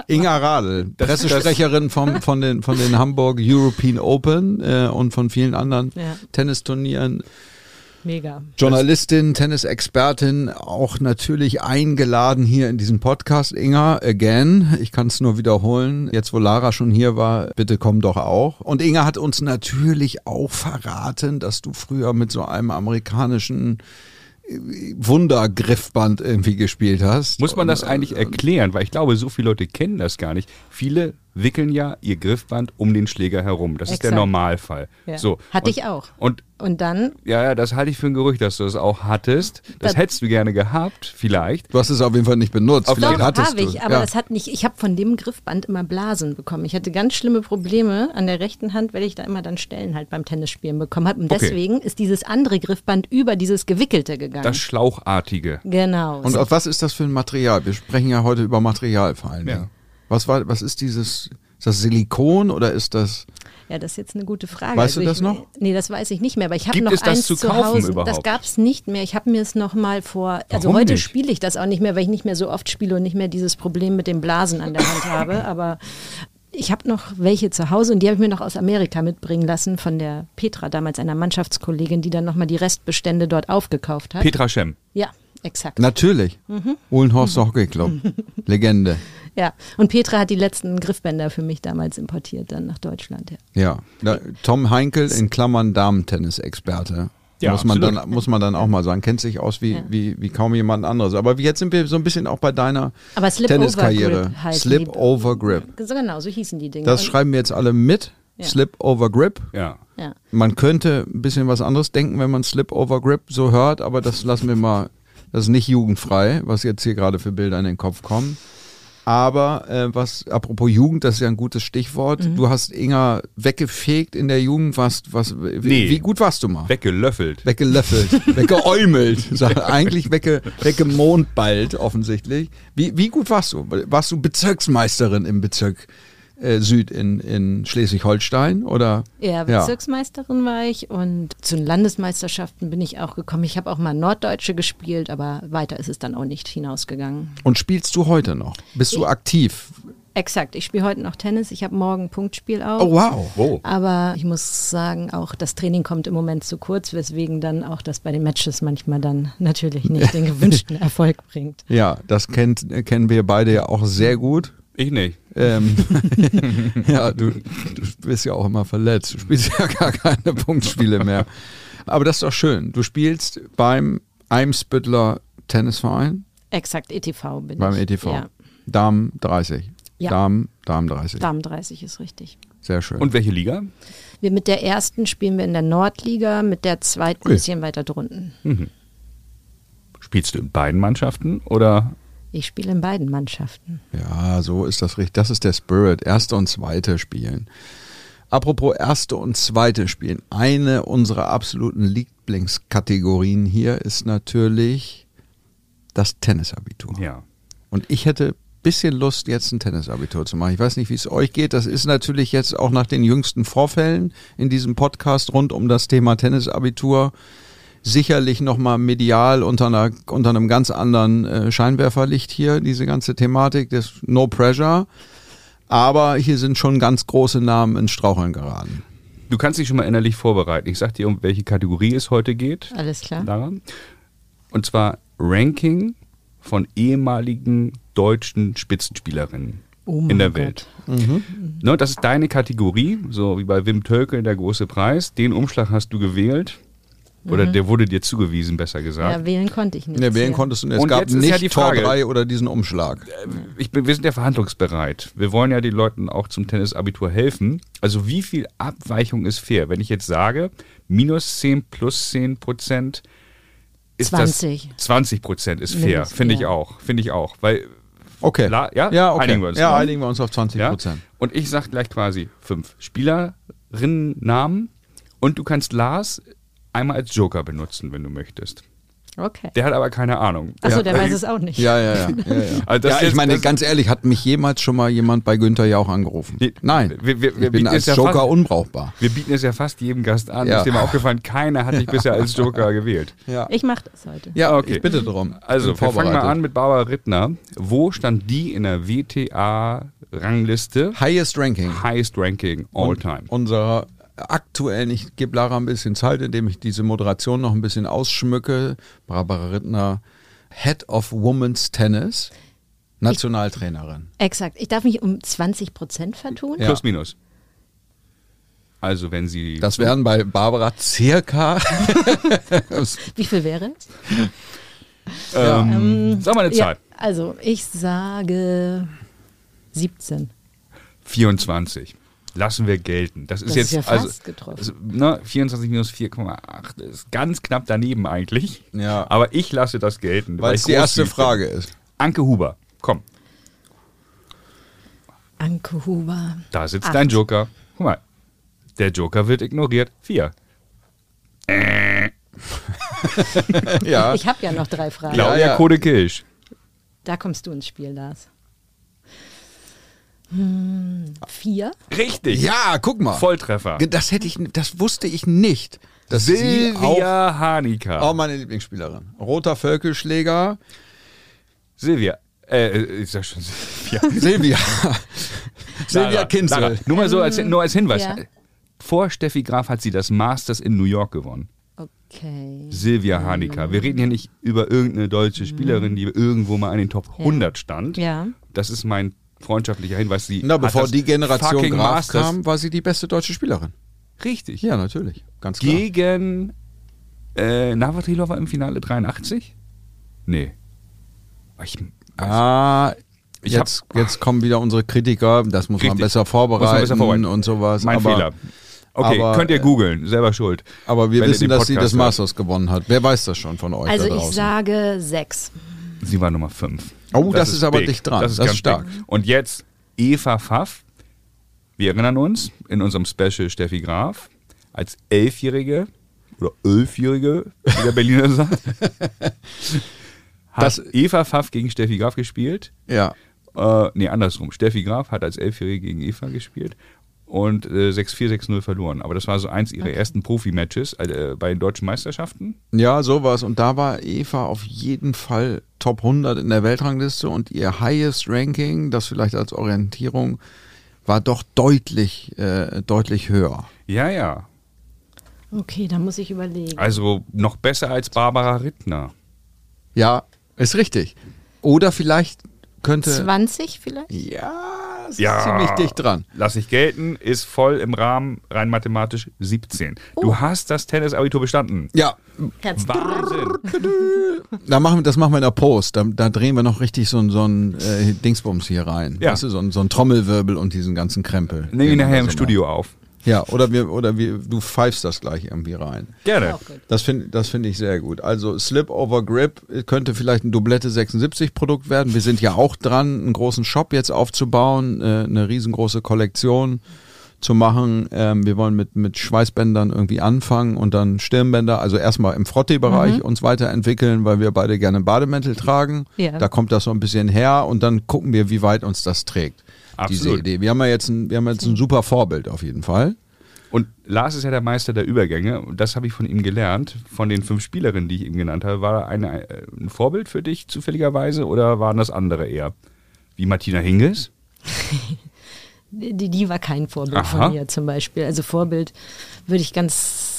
Inga Radl, Pressesprecherin vom, von, den, von den Hamburg European Open äh, und von vielen anderen Ja. Tennisturnieren. Mega. Journalistin, Tennisexpertin, auch natürlich eingeladen hier in diesem Podcast. Inga, again, ich kann es nur wiederholen. Jetzt, wo Lara schon hier war, bitte komm doch auch. Und Inga hat uns natürlich auch verraten, dass du früher mit so einem amerikanischen äh, Wundergriffband irgendwie gespielt hast. Muss man das eigentlich äh, erklären? Weil ich glaube, so viele Leute kennen das gar nicht. Viele wickeln ja ihr Griffband um den Schläger herum. Das ist der Exakt. Normalfall. Ja. So. Hatte und, ich auch. Und Und dann, ja, ja, das halte ich für ein Gerücht, dass du es auch hattest. Das Das- hättest du gerne gehabt, vielleicht. Du hast es auf jeden Fall nicht benutzt. Auf Vielleicht doch, hattest habe du. ich, aber ja. das hat nicht, ich habe von dem Griffband immer Blasen bekommen. Ich hatte ganz schlimme Probleme an der rechten Hand, weil ich da immer dann Stellen halt beim Tennisspielen bekommen habe. Und Okay. deswegen ist dieses andere Griffband über dieses gewickelte gegangen. Das Schlauchartige. genau. Und so. auf was ist das für ein Material? Wir sprechen ja heute über Material vor allem. Ja. Was, war, was ist dieses? Ist das Silikon oder ist das? Ja, das ist jetzt eine gute Frage. Weißt du ich, das noch? Nee, das weiß ich nicht mehr, aber ich habe noch es das eins zu zu, kaufen Hause. überhaupt? Das gab es nicht mehr. Ich habe mir es noch mal vor, also Warum heute spiele ich das auch nicht mehr, weil ich nicht mehr so oft spiele und nicht mehr dieses Problem mit den Blasen an der Hand habe, aber ich habe noch welche zu Hause und die habe ich mir noch aus Amerika mitbringen lassen von der Petra, damals einer Mannschaftskollegin, die dann nochmal die Restbestände dort aufgekauft hat. Petra Schem. ja, exakt. Natürlich. Mhm. Uhlenhorst Hockey Club. Legende. Ja, und Petra hat die letzten Griffbänder für mich damals importiert, dann nach Deutschland. Ja. Ja. Da, Tom Heinkel in Klammern Damen-Tennis-Experte. Ja, muss, man absolut. dann, muss man dann auch mal sagen. Kennt sich aus wie, Ja. wie, wie kaum jemand anderes. Aber jetzt sind wir so ein bisschen auch bei deiner Aber Slip Tenniskarriere. Over Grip heißen Slip die. Over Grip. So genau, so hießen die Dinge. Das Und- schreiben wir jetzt alle mit. Ja. Slip Over Grip. Ja. ja. Man könnte ein bisschen was anderes denken, wenn man Slip Over Grip so hört, aber das lassen wir mal, das ist nicht jugendfrei, was jetzt hier gerade für Bilder in den Kopf kommen. Aber äh, was, apropos Jugend, das ist ja ein gutes Stichwort. Mhm. Du hast Inga weggefegt in der Jugend. Was, was, wie, Nee. wie gut warst du mal? Weggelöffelt. Weggelöffelt, weggeäumelt, eigentlich wegge, weggemondballt offensichtlich. Wie, wie gut warst du? Warst du Bezirksmeisterin im Bezirk äh, Süd in, in Schleswig-Holstein oder? Ja, Bezirksmeisterin war ich und zu den Landesmeisterschaften bin ich auch gekommen. Ich habe auch mal Norddeutsche gespielt, aber weiter ist es dann auch nicht hinausgegangen. Und spielst du heute noch? Bist du aktiv? Exakt, ich spiele heute noch Tennis. Ich habe morgen Punktspiel auch. Oh wow. Oh. Aber ich muss sagen, auch das Training kommt im Moment zu kurz, weswegen dann auch das bei den Matches manchmal dann natürlich nicht den gewünschten Erfolg bringt. Ja, das kennt, äh, kennen wir beide ja auch sehr gut. Ich nicht. Ähm, ja, du, du bist ja auch immer verletzt. Du spielst ja gar keine Punktspiele mehr. Aber das ist doch schön. Du spielst beim Eimsbüttler Tennisverein, Exakt, ETV bin beim ich. ETV. Ja, Damen 30. Ja. Damen, Damen 30. Damen 30 ist richtig. Sehr schön. Und welche Liga? Wir mit der ersten spielen wir in der Nordliga, mit der zweiten ein Ui. bisschen weiter drunten. Spielst du in beiden Mannschaften oder? Ich spiele in beiden Mannschaften. Ja, so ist das richtig. Das ist der Spirit. Erste und zweite spielen. Apropos erste und zweite spielen. Eine unserer absoluten Lieblingskategorien hier ist natürlich das Tennisabitur. Ja. Und ich hätte bisschen Lust, jetzt ein Tennisabitur zu machen. Ich weiß nicht, wie es euch geht. Das ist natürlich jetzt auch nach den jüngsten Vorfällen in diesem Podcast rund um das Thema Tennisabitur sicherlich nochmal medial unter, einer, unter einem ganz anderen äh, Scheinwerferlicht hier, diese ganze Thematik des No Pressure. Aber hier sind schon ganz große Namen ins Straucheln geraten. Du kannst dich schon mal innerlich vorbereiten. Ich sag dir, um welche Kategorie es heute geht. Alles klar. Lara. Und zwar Ranking von ehemaligen deutschen Spitzenspielerinnen Oh in der Gott. Welt. Ne, das ist deine Kategorie, so wie bei Wim Tölkel der große Preis. Den Umschlag hast du gewählt. Oder der wurde dir zugewiesen, besser gesagt. Ja, wählen konnte ich nicht. Ja, wählen Ja. konntest du nicht. Es Und gab nicht ja die Tor Frage- 3 oder diesen Umschlag. ich bin, wir sind ja verhandlungsbereit. Wir wollen ja den Leuten auch zum Tennisabitur helfen. Also wie viel Abweichung ist fair? Wenn ich jetzt sage, minus 10 plus 10 Prozent ist 20. das 20 Prozent ist fair, finde ich ja. auch, finde ich auch, weil Okay. La- ja? ja okay. Einigen wir uns, ja, ne? einigen wir uns auf 20 ja. Prozent. Und ich sag gleich quasi fünf Spielerinnennamen und du kannst Lars einmal als Joker benutzen, wenn du möchtest. Okay. Der hat aber keine Ahnung. Achso, Ja. der weiß es auch nicht. Ja, ja, ja. ja, ja. Also das ja ich jetzt- meine, das- ganz ehrlich, hat mich jemals schon mal jemand bei Günther Jauch angerufen? Nee, Nein. wir- wir- wir ich bin bieten als es ja Joker fast- unbrauchbar. Wir bieten es ja fast jedem Gast an. Ja. Ist dir mal aufgefallen, keiner hat dich bisher als Joker gewählt. Ja, Ich mache das heute. ja okay. ich bitte drum. Also, wir fangen mal an mit Barbara Rittner. Wo stand die in der WTA-Rangliste? Highest Ranking. Highest Ranking all Und time. Unserer aktuellen, ich gebe Lara ein bisschen Zeit, indem ich diese Moderation noch ein bisschen ausschmücke. Barbara Rittner, Head of Women's Tennis, Nationaltrainerin. Exakt. Ich darf mich um 20 Prozent vertun. Ja. Plus, minus. Also, wenn sie. Das wären bei Barbara circa. Wie viel wäre es? ähm, sag mal eine Ja, Zahl. also, ich sage 17. 24. Lassen wir gelten. Das ist Das jetzt ist ja also also, ne, 24 minus 4,8 ist ganz knapp daneben eigentlich. Ja. Aber ich lasse das gelten. Weil es die erste Frage bin. ist. Anke Huber, komm, Anke Huber. da sitzt Acht. dein Joker. Guck mal, der Joker wird ignoriert. Vier. Ja. Ich habe ja noch drei Fragen. Claudia ja. Kode Kirsch. Da kommst du ins Spiel, Lars. Hm, vier? Richtig. ja, guck mal. Volltreffer. Das hätte ich, das wusste ich nicht. Auch, Silvia Hanika. auch meine Lieblingsspielerin. Roter Völkelschläger. Silvia. Äh, ist ja schon Silvia. Silvia. Silvia Kinzel. Lara, nur mal so als, nur als Hinweis. Ja. Vor Steffi Graf hat sie das Masters in New York gewonnen. Okay. Silvia Hanika. Wir reden hier nicht über irgendeine deutsche Spielerin, die irgendwo mal in den Top 100 stand. Ja. Das ist mein freundschaftlicher Hinweis. Sie Na, bevor die Generation Graf Masters- kam, war sie die beste deutsche Spielerin. Richtig. Ja, natürlich. Ganz klar. Gegen äh, Navratilova im Finale 83? Nee. Ich, Ah, Ich jetzt, jetzt kommen wieder unsere Kritiker. Das muss man Richtig. besser Muss man vorbereiten, besser vorbereiten. und sowas. mein aber, Fehler. Okay, aber, könnt ihr äh, googeln, selber schuld. Aber wir wissen, dass sie das. Masters gewonnen hat. Wer weiß das schon von euch Also da ich sage sechs. Sie war Nummer 5. Oh, das ist aber dicht dran. Das ist Das ganz ist stark. Dick. Und jetzt Eva Pfaff. Wir erinnern uns in unserem Special Steffi Graf als Elfjährige oder Elfjährige, wie der Berliner sagt, hat Das- Eva Pfaff gegen Steffi Graf gespielt. Ja. Äh, nee, andersrum. Steffi Graf hat als Elfjährige gegen Eva gespielt und äh, 6-4, 6-0 verloren. Aber das war so eins ihrer ersten Profi-Matches äh, bei den deutschen Meisterschaften. Ja, sowas. Und da war Eva auf jeden Fall Top 100 in der Weltrangliste und ihr Highest Ranking, das vielleicht als Orientierung, war doch deutlich, äh, deutlich höher. Ja, ja. Okay, da muss ich überlegen. Also noch besser als Barbara Rittner. Ja, ist richtig. Oder vielleicht könnte. 20 vielleicht? Ja, es Ja. ist ziemlich dicht dran. Lass ich gelten, ist voll im Rahmen, rein mathematisch 17. Du hast das Tennisabitur bestanden. Ja, Herzlichen Wahnsinn. da machen wir, das machen wir in der Post. Da, da drehen wir noch richtig so, ein- so ein äh, Dingsbums hier rein. Ja. Weißt du, so ein, so ein Trommelwirbel und diesen ganzen Krempel. Nehmen wir nachher im so Studio auf. Ja, oder wir, oder wir, du pfeifst das gleich irgendwie rein. Gerne. Das finde das find ich sehr gut. Also Slip Over Grip könnte vielleicht ein Dublette 76 Produkt werden. Wir sind ja auch dran, einen großen Shop jetzt aufzubauen, äh, eine riesengroße Kollektion zu machen. Ähm, wir wollen mit, mit Schweißbändern irgendwie anfangen und dann Stirnbänder, also erstmal im Frottee-Bereich uns weiterentwickeln, weil wir beide gerne Bademäntel tragen. Ja. Da kommt das so ein bisschen her und dann gucken wir, wie weit uns das trägt. Diese. Idee. Wir haben ja jetzt ein, wir haben jetzt ein super Vorbild auf jeden Fall. Und Lars ist ja der Meister der Übergänge und das habe ich von ihm gelernt. Von den fünf Spielerinnen, die ich ihm genannt habe, war eine, äh, ein Vorbild für dich zufälligerweise oder waren das andere eher? Wie Martina Hingis? Die, die war kein Vorbild Aha. von mir zum Beispiel. Also Vorbild würde ich ganz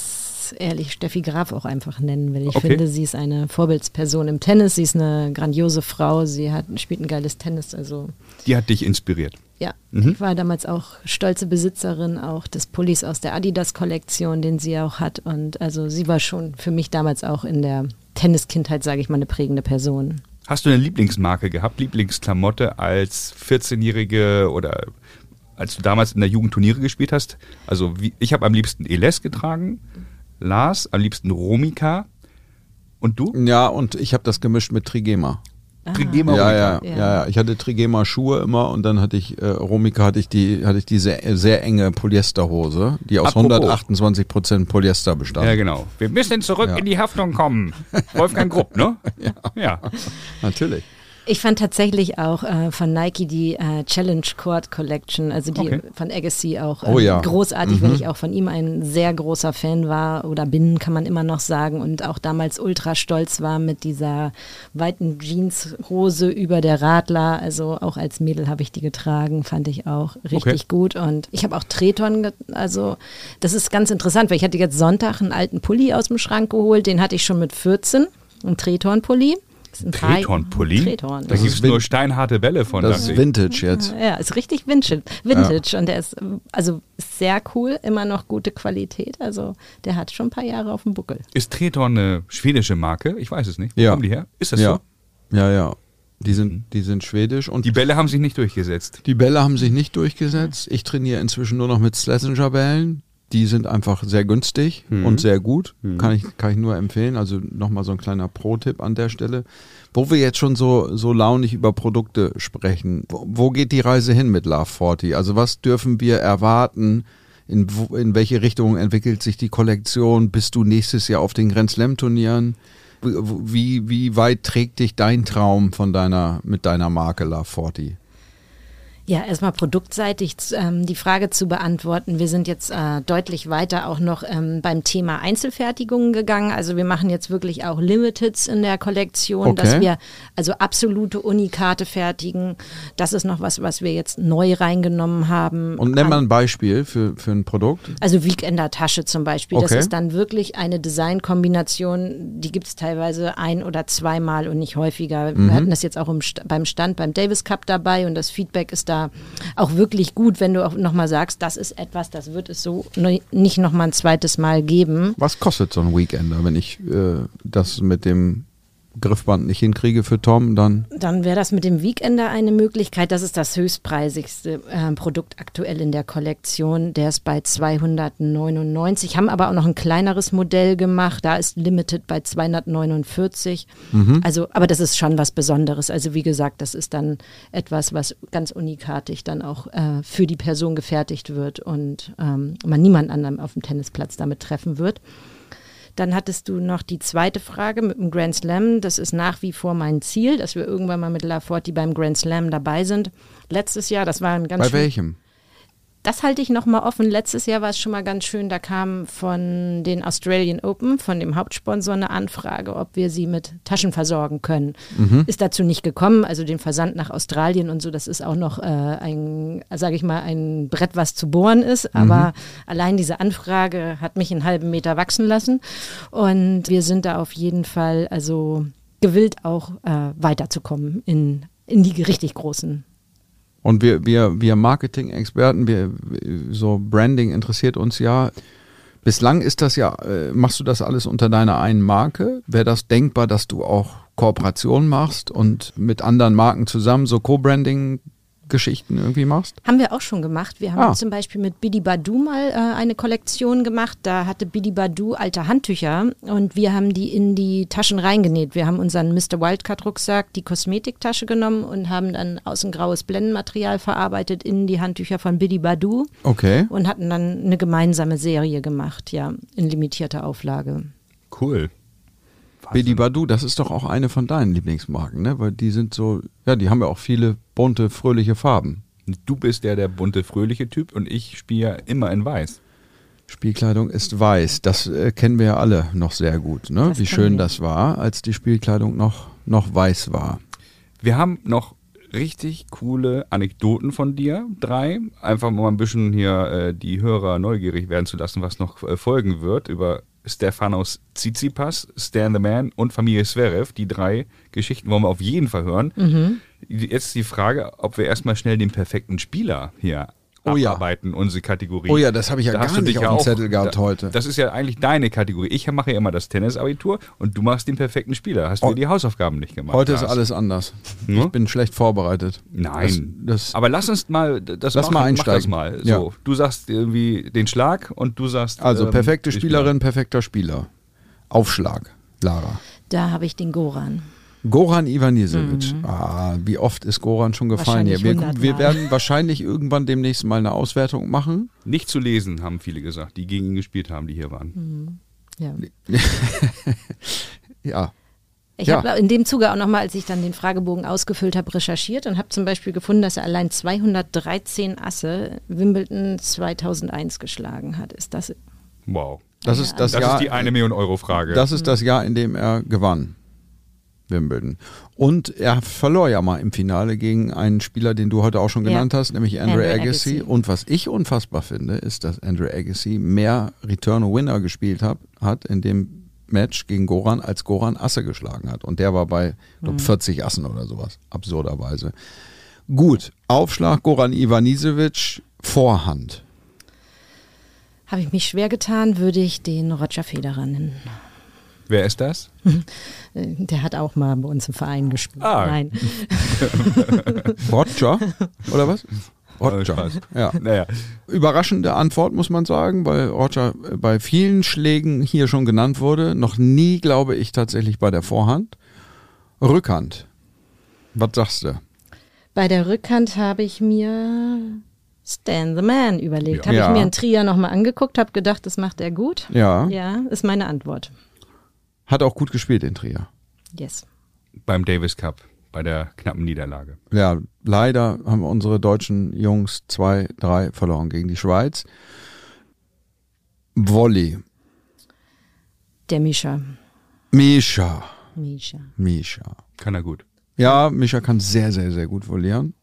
ehrlich Steffi Graf auch einfach nennen, weil ich Okay. finde, sie ist eine Vorbildsperson im Tennis. Sie ist eine grandiose Frau. Sie hat, spielt ein geiles Tennis. Also Die hat dich inspiriert. ja, Mhm. ich war damals auch stolze Besitzerin auch des Pullis aus der Adidas-Kollektion, den sie auch hat. Und also sie war schon für mich damals auch in der Tenniskindheit, sage ich mal, eine prägende Person. Hast du eine Lieblingsmarke gehabt, Lieblingsklamotte als 14-Jährige oder als du damals in der Jugend Turniere gespielt hast? Also wie, ich habe am liebsten Eles getragen, Lars am liebsten Romika und du? Ja, und ich habe das gemischt mit Trigema. Trigema Ja, Romika. ja, ja, ja. Ich hatte Trigema Schuhe immer und dann hatte ich, äh, Romika hatte ich die, hatte ich diese äh, sehr enge Polyesterhose, die aus Apropos. 128 Prozent Polyester bestand. Ja, genau. Wir müssen zurück Ja. in die Haftung kommen. Wolfgang Grupp, ne? ja. ja. Natürlich. Ich fand tatsächlich auch äh, von Nike die äh, Challenge Court Collection, also die Okay. von Agassi auch ähm, Oh ja. großartig, weil ich auch von ihm ein sehr großer Fan war oder bin, kann man immer noch sagen und auch damals ultra stolz war mit dieser weiten Jeanshose über der Radler. Also auch als Mädel habe ich die getragen, fand ich auch richtig Okay. gut und ich habe auch Treton, also das ist ganz interessant, weil ich hatte jetzt Sonntag einen alten Pulli aus dem Schrank geholt, den hatte ich schon mit 14, einen Treton-Pulli. Ist ein Treton-Pulli? Treton. Da gibt es nur steinharte Bälle von. Das ist ich. Vintage jetzt. Ja, ist richtig Vintage. Vintage und der ist also sehr cool, immer noch gute Qualität. Also der hat schon ein paar Jahre auf dem Buckel. Ist Treton eine schwedische Marke? Ich weiß es nicht. Wo Ja. kommen die her? Ist das Ja. so? Ja, ja. Die sind, die sind schwedisch und Die Bälle haben sich nicht durchgesetzt. Die Bälle haben sich nicht durchgesetzt. Ich trainiere inzwischen nur noch mit Schlesinger-Bällen. Die sind einfach sehr günstig und sehr gut. Kann, ich, kann ich nur empfehlen. Also nochmal so ein kleiner Pro-Tipp an der Stelle. Wo wir jetzt schon so, so launig über Produkte sprechen, wo, wo geht die Reise hin mit Love 40? Also was dürfen wir erwarten? In, in welche Richtung entwickelt sich die Kollektion? Bist du nächstes Jahr auf den Grand Slam Turnieren? Wie, wie weit trägt dich dein Traum von deiner, mit deiner Marke Love 40? Ja, erstmal produktseitig ähm, die Frage zu beantworten. Wir sind jetzt äh, deutlich weiter auch noch ähm, beim Thema Einzelfertigungen gegangen. Also wir machen jetzt wirklich auch Limiteds in der Kollektion, Okay. dass wir also absolute Unikate fertigen. Das ist noch was, was wir jetzt neu reingenommen haben. Und nenn mal ein Beispiel für, für ein Produkt. Also Weekender Tasche zum Beispiel. Das Okay. ist dann wirklich eine Designkombination, die gibt es teilweise ein- oder zweimal und nicht häufiger. Mhm. Wir hatten das jetzt auch im, beim Stand beim Davis Cup dabei und das Feedback ist da auch wirklich gut, wenn du auch nochmal sagst, das ist etwas, das wird es so nicht nochmal ein zweites Mal geben. Was kostet so ein Weekender, wenn ich äh, das mit dem Griffband nicht hinkriege für Tom, dann Dann wäre das mit dem Weekender eine Möglichkeit. Das ist das höchstpreisigste äh, Produkt aktuell in der Kollektion. Der ist bei 299. Haben aber auch noch ein kleineres Modell gemacht. Da ist Limited bei 249. Also, aber das ist schon was Besonderes. Also wie gesagt, das ist dann etwas, was ganz unikatig dann auch äh, für die Person gefertigt wird und ähm, man niemand anderem auf dem Tennisplatz damit treffen wird. Dann hattest du noch die zweite Frage mit dem Grand Slam. Das ist nach wie vor mein Ziel, dass wir irgendwann mal mit La Forti beim Grand Slam dabei sind. Letztes Jahr, das war ein ganz bei welchem? Das halte ich noch mal offen. Letztes Jahr war es schon mal ganz schön. Da kam von den Australian Open, von dem Hauptsponsor, eine Anfrage, ob wir sie mit Taschen versorgen können. Ist dazu nicht gekommen. Also den Versand nach Australien und so, das ist auch noch äh, ein, sage ich mal, ein Brett, was zu bohren ist. Aber allein diese Anfrage hat mich einen halben Meter wachsen lassen. Und wir sind da auf jeden Fall also gewillt, auch äh, weiterzukommen in, in die richtig großen Und wir, wir, wir Marketing-Experten, wir, so Branding interessiert uns ja. Bislang ist das ja, äh, machst du das alles unter deiner einen Marke? Wäre das denkbar, dass du auch Kooperationen machst und mit anderen Marken zusammen so Co-Branding-Geschichten irgendwie machst? Haben wir auch schon gemacht. Wir haben Ah. zum Beispiel mit Bidi Badu mal äh, eine Kollektion gemacht. Da hatte Bidi Badu alte Handtücher und wir haben die in die Taschen reingenäht. Wir haben unseren Mr. Wildcat Rucksack, die Kosmetiktasche genommen und haben dann außen graues Blendenmaterial verarbeitet in die Handtücher von Bidi Badu Okay. und hatten dann eine gemeinsame Serie gemacht, ja, in limitierter Auflage. Cool. Bidi Badu, das ist doch auch eine von deinen Lieblingsmarken, ne? Weil die sind so, ja, die haben ja auch viele bunte, fröhliche Farben. Du bist ja der bunte, fröhliche Typ und ich spiele ja immer in weiß. Spielkleidung ist weiß. Das äh, kennen wir ja alle noch sehr gut, ne? Das Wie schön das war, als die Spielkleidung noch, noch weiß war. Wir haben noch richtig coole Anekdoten von dir, drei. Einfach mal ein bisschen hier äh, die Hörer neugierig werden zu lassen, was noch äh, folgen wird über Stefanos Tsitsipas, Stan the Man und Familie Zverev. Die drei Geschichten wollen wir auf jeden Fall hören. Mhm. Jetzt die Frage, ob wir erstmal schnell den perfekten Spieler hier Oh ja. abarbeiten, unsere Kategorie. Oh ja, das habe ich ja Da gar hast nicht dich auf ja dem auch- Zettel gehabt da, heute. Das ist ja eigentlich deine Kategorie. Ich mache ja immer das Tennisabitur und du machst den perfekten Spieler. Hast du Oh. die Hausaufgaben nicht gemacht? Heute ist Lars? alles anders. Ja? Ich bin schlecht vorbereitet. Nein. Das, das, Aber lass uns mal das Lass machen, mal Mach einsteigen. das mal. Ja. So, du sagst irgendwie den Schlag und du sagst also ähm, perfekte Spielerin, perfekter Spieler. Aufschlag, Lara. Da habe ich den Goran. Goran Ivanisevic. Ah, wie oft ist Goran schon gefallen hier? Mhm. Wir, 100 wir werden wahrscheinlich irgendwann demnächst mal eine Auswertung machen. Nicht zu lesen, haben viele gesagt, die gegen ihn gespielt haben, die hier waren. Ja. Ja. Ich Ja. habe in dem Zuge auch nochmal, als ich dann den Fragebogen ausgefüllt habe, recherchiert und habe zum Beispiel gefunden, dass er allein 213 Asse Wimbledon 2001 geschlagen hat. Ist das Das Wow. Ja, ist das, Das Jahr. ist die eine Million Euro Frage. Das ist das Jahr, in dem er gewann. Wimbledon. Und er verlor ja mal im Finale gegen einen Spieler, den du heute auch schon Ja. genannt hast, nämlich Andre, Andre Agassi. Agassi. Und was ich unfassbar finde, ist, dass Andre Agassi mehr Return-Winner gespielt hat, hat in dem Match gegen Goran, als Goran Asse geschlagen hat. Und der war bei glaub, 40 Assen oder sowas, absurderweise. Gut, Aufschlag Goran Ivanisevic, Vorhand. habe ich mich schwer getan, würde ich den Roger Federer nennen. Wer ist das? Der hat auch mal bei uns im Verein gespielt. Ah. Nein. Roger? Oder was? Roger. Ja. Naja, Überraschende Antwort, muss man sagen, weil Roger bei vielen Schlägen hier schon genannt wurde. Noch nie, glaube ich, tatsächlich bei der Vorhand. Rückhand. Was sagst du? Bei der Rückhand habe ich mir Stan the Man überlegt. Ja. Habe Ja. ich mir einen Trier nochmal angeguckt, habe gedacht, das macht er gut. Ja. Ja, ist meine Antwort. Hat auch gut gespielt in Trier. Yes. beim Davis Cup, bei der knappen Niederlage. Ja, leider haben unsere deutschen Jungs zwei, drei verloren gegen die Schweiz. Volley. Der Mischa. Misha. Mischa. Misha. Kann er gut. Ja, Misha kann sehr, sehr, sehr gut volleyen.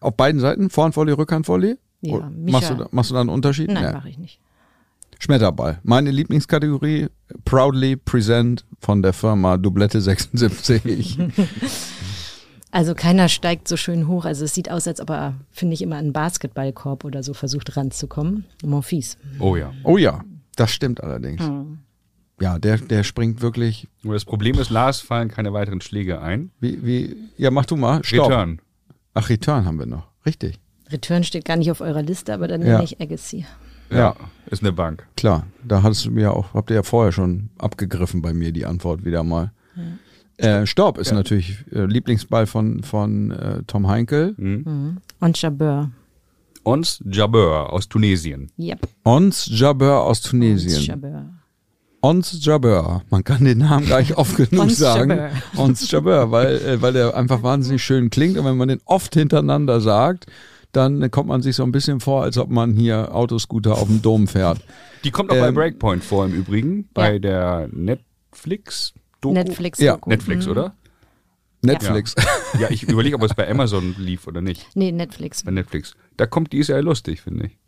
Auf beiden Seiten, Vorhandvolley, Rückhandvolley? Ja, Misha- Machst du, da, machst du da einen Unterschied? Nein, Ja. mache ich nicht. Schmetterball. Meine Lieblingskategorie, proudly present von der Firma Doublette 76. Also keiner steigt so schön hoch. Also es sieht aus, als ob er, finde ich, immer an einen Basketballkorb oder so versucht ranzukommen. Monfils. Oh ja. oh ja, das stimmt allerdings. Hm. Ja, der, der springt wirklich, Nur das Problem ist, Lars fallen keine weiteren Schläge ein. wie, wie, ja, mach du mal. Stopp. Return. Ach, Return haben wir noch. Richtig. Return steht gar nicht auf eurer Liste, aber dann Ja. nenne ich Agassi. Ja. Ist eine Bank. Klar, da hattest du mir auch, habt ihr ja vorher schon abgegriffen bei mir die Antwort wieder mal. Äh, Stopp ist natürlich äh, Lieblingsball von, von äh, Tom Heinkel. Und Jabeur. Ons Jabeur aus Tunesien. Yep. Ons Jabeur aus Tunesien. Jabeur. Ons Jabeur. Man kann den Namen gar nicht oft genug Ons sagen. Jabeur. Ons Jabeur, weil, äh, weil der einfach wahnsinnig schön klingt. Und wenn man den oft hintereinander sagt, dann kommt man sich so ein bisschen vor, als ob man hier Autoscooter auf dem Dom fährt. Die kommt auch bei Ähm, Breakpoint vor im Übrigen. Bei Ja. der Netflix. -Doku. Netflix. Ja, Doku. Netflix, Mhm. oder? Netflix. Ja, ich überlege, ob es bei Amazon lief oder nicht. Nee, Netflix. Bei Netflix. Da kommt, die ist ja lustig, finde ich.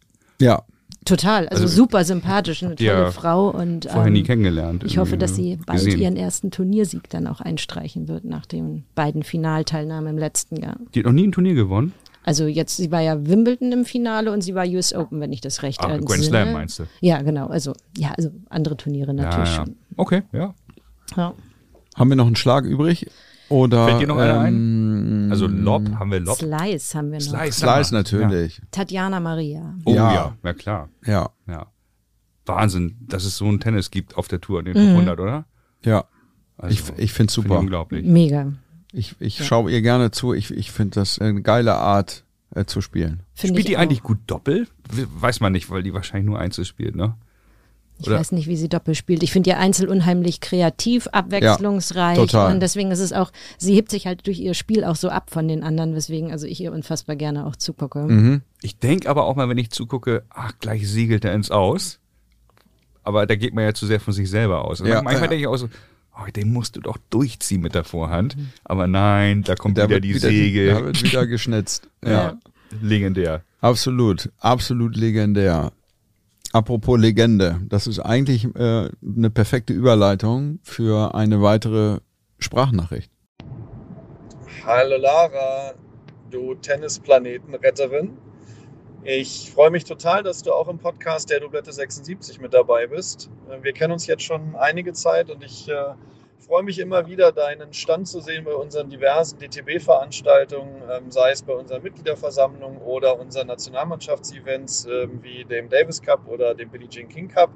Ja. Total. Also, Also, super sympathisch, eine tolle ja Frau. Und Vorher ähm, nie kennengelernt. ich hoffe, dass sie ne? bald Gesehen. ihren ersten Turniersieg dann auch einstreichen wird nach den beiden Finalteilnahmen im letzten Jahr. Die hat noch nie ein Turnier gewonnen. Also jetzt, sie war ja Wimbledon im Finale und sie war US Open, wenn ich das recht entsinne. Grand Slam meinst du? Ja, genau. Also ja, also andere Turniere natürlich ja, ja. schon. Okay, ja. Ja. Haben wir noch einen Schlag übrig? Oder, Fällt dir noch einer ähm, Also Lob, haben wir Lob? Slice haben wir noch. Slice, Slice natürlich. Tatjana Maria. Oh Ja. ja. ja, klar. Ja, Ja. Wahnsinn, dass es so ein Tennis gibt auf der Tour in den Mhm. Top 100, oder? ja. Also, ich ich finde es super. unglaublich. Mega. Ich, ich schaue ihr gerne zu. Ich, ich finde das eine geile Art äh, zu spielen. Finde Spielt die eigentlich auch. gut Doppel? We- Weiß man nicht, weil die wahrscheinlich nur Einzel spielt, ne? Ich oder- weiß nicht, wie sie Doppel spielt. Ich finde ihr Einzel unheimlich kreativ, abwechslungsreich. Ja, total. Und deswegen ist es auch, sie hebt sich halt durch ihr Spiel auch so ab von den anderen, weswegen also ich ihr unfassbar gerne auch zugucke. Mhm. Ich denke aber auch mal, wenn ich zugucke, ach, gleich segelt er ins Aus. Aber da geht man ja zu sehr von sich selber aus. Und Ja, manchmal ja. denke ich auch so, oh, den musst du doch durchziehen mit der Vorhand. Aber nein, da kommt Da wieder die wieder, Säge. Da wird wieder geschnitzt. Ja. ja. Legendär. Absolut, absolut legendär. Apropos Legende, das ist eigentlich äh, eine perfekte Überleitung für eine weitere Sprachnachricht. Hallo Lara, du Tennisplanetenretterin. Ich freue mich total, dass du auch im Podcast der Doublette 76 mit dabei bist. Äh, Wir kennen uns jetzt schon einige Zeit und ich äh, freue mich immer wieder, deinen Stand zu sehen bei unseren diversen DTB-Veranstaltungen, ähm, sei es bei unseren Mitgliederversammlungen oder unseren Nationalmannschaftsevents ähm, wie dem Davis Cup oder dem Billie Jean King Cup.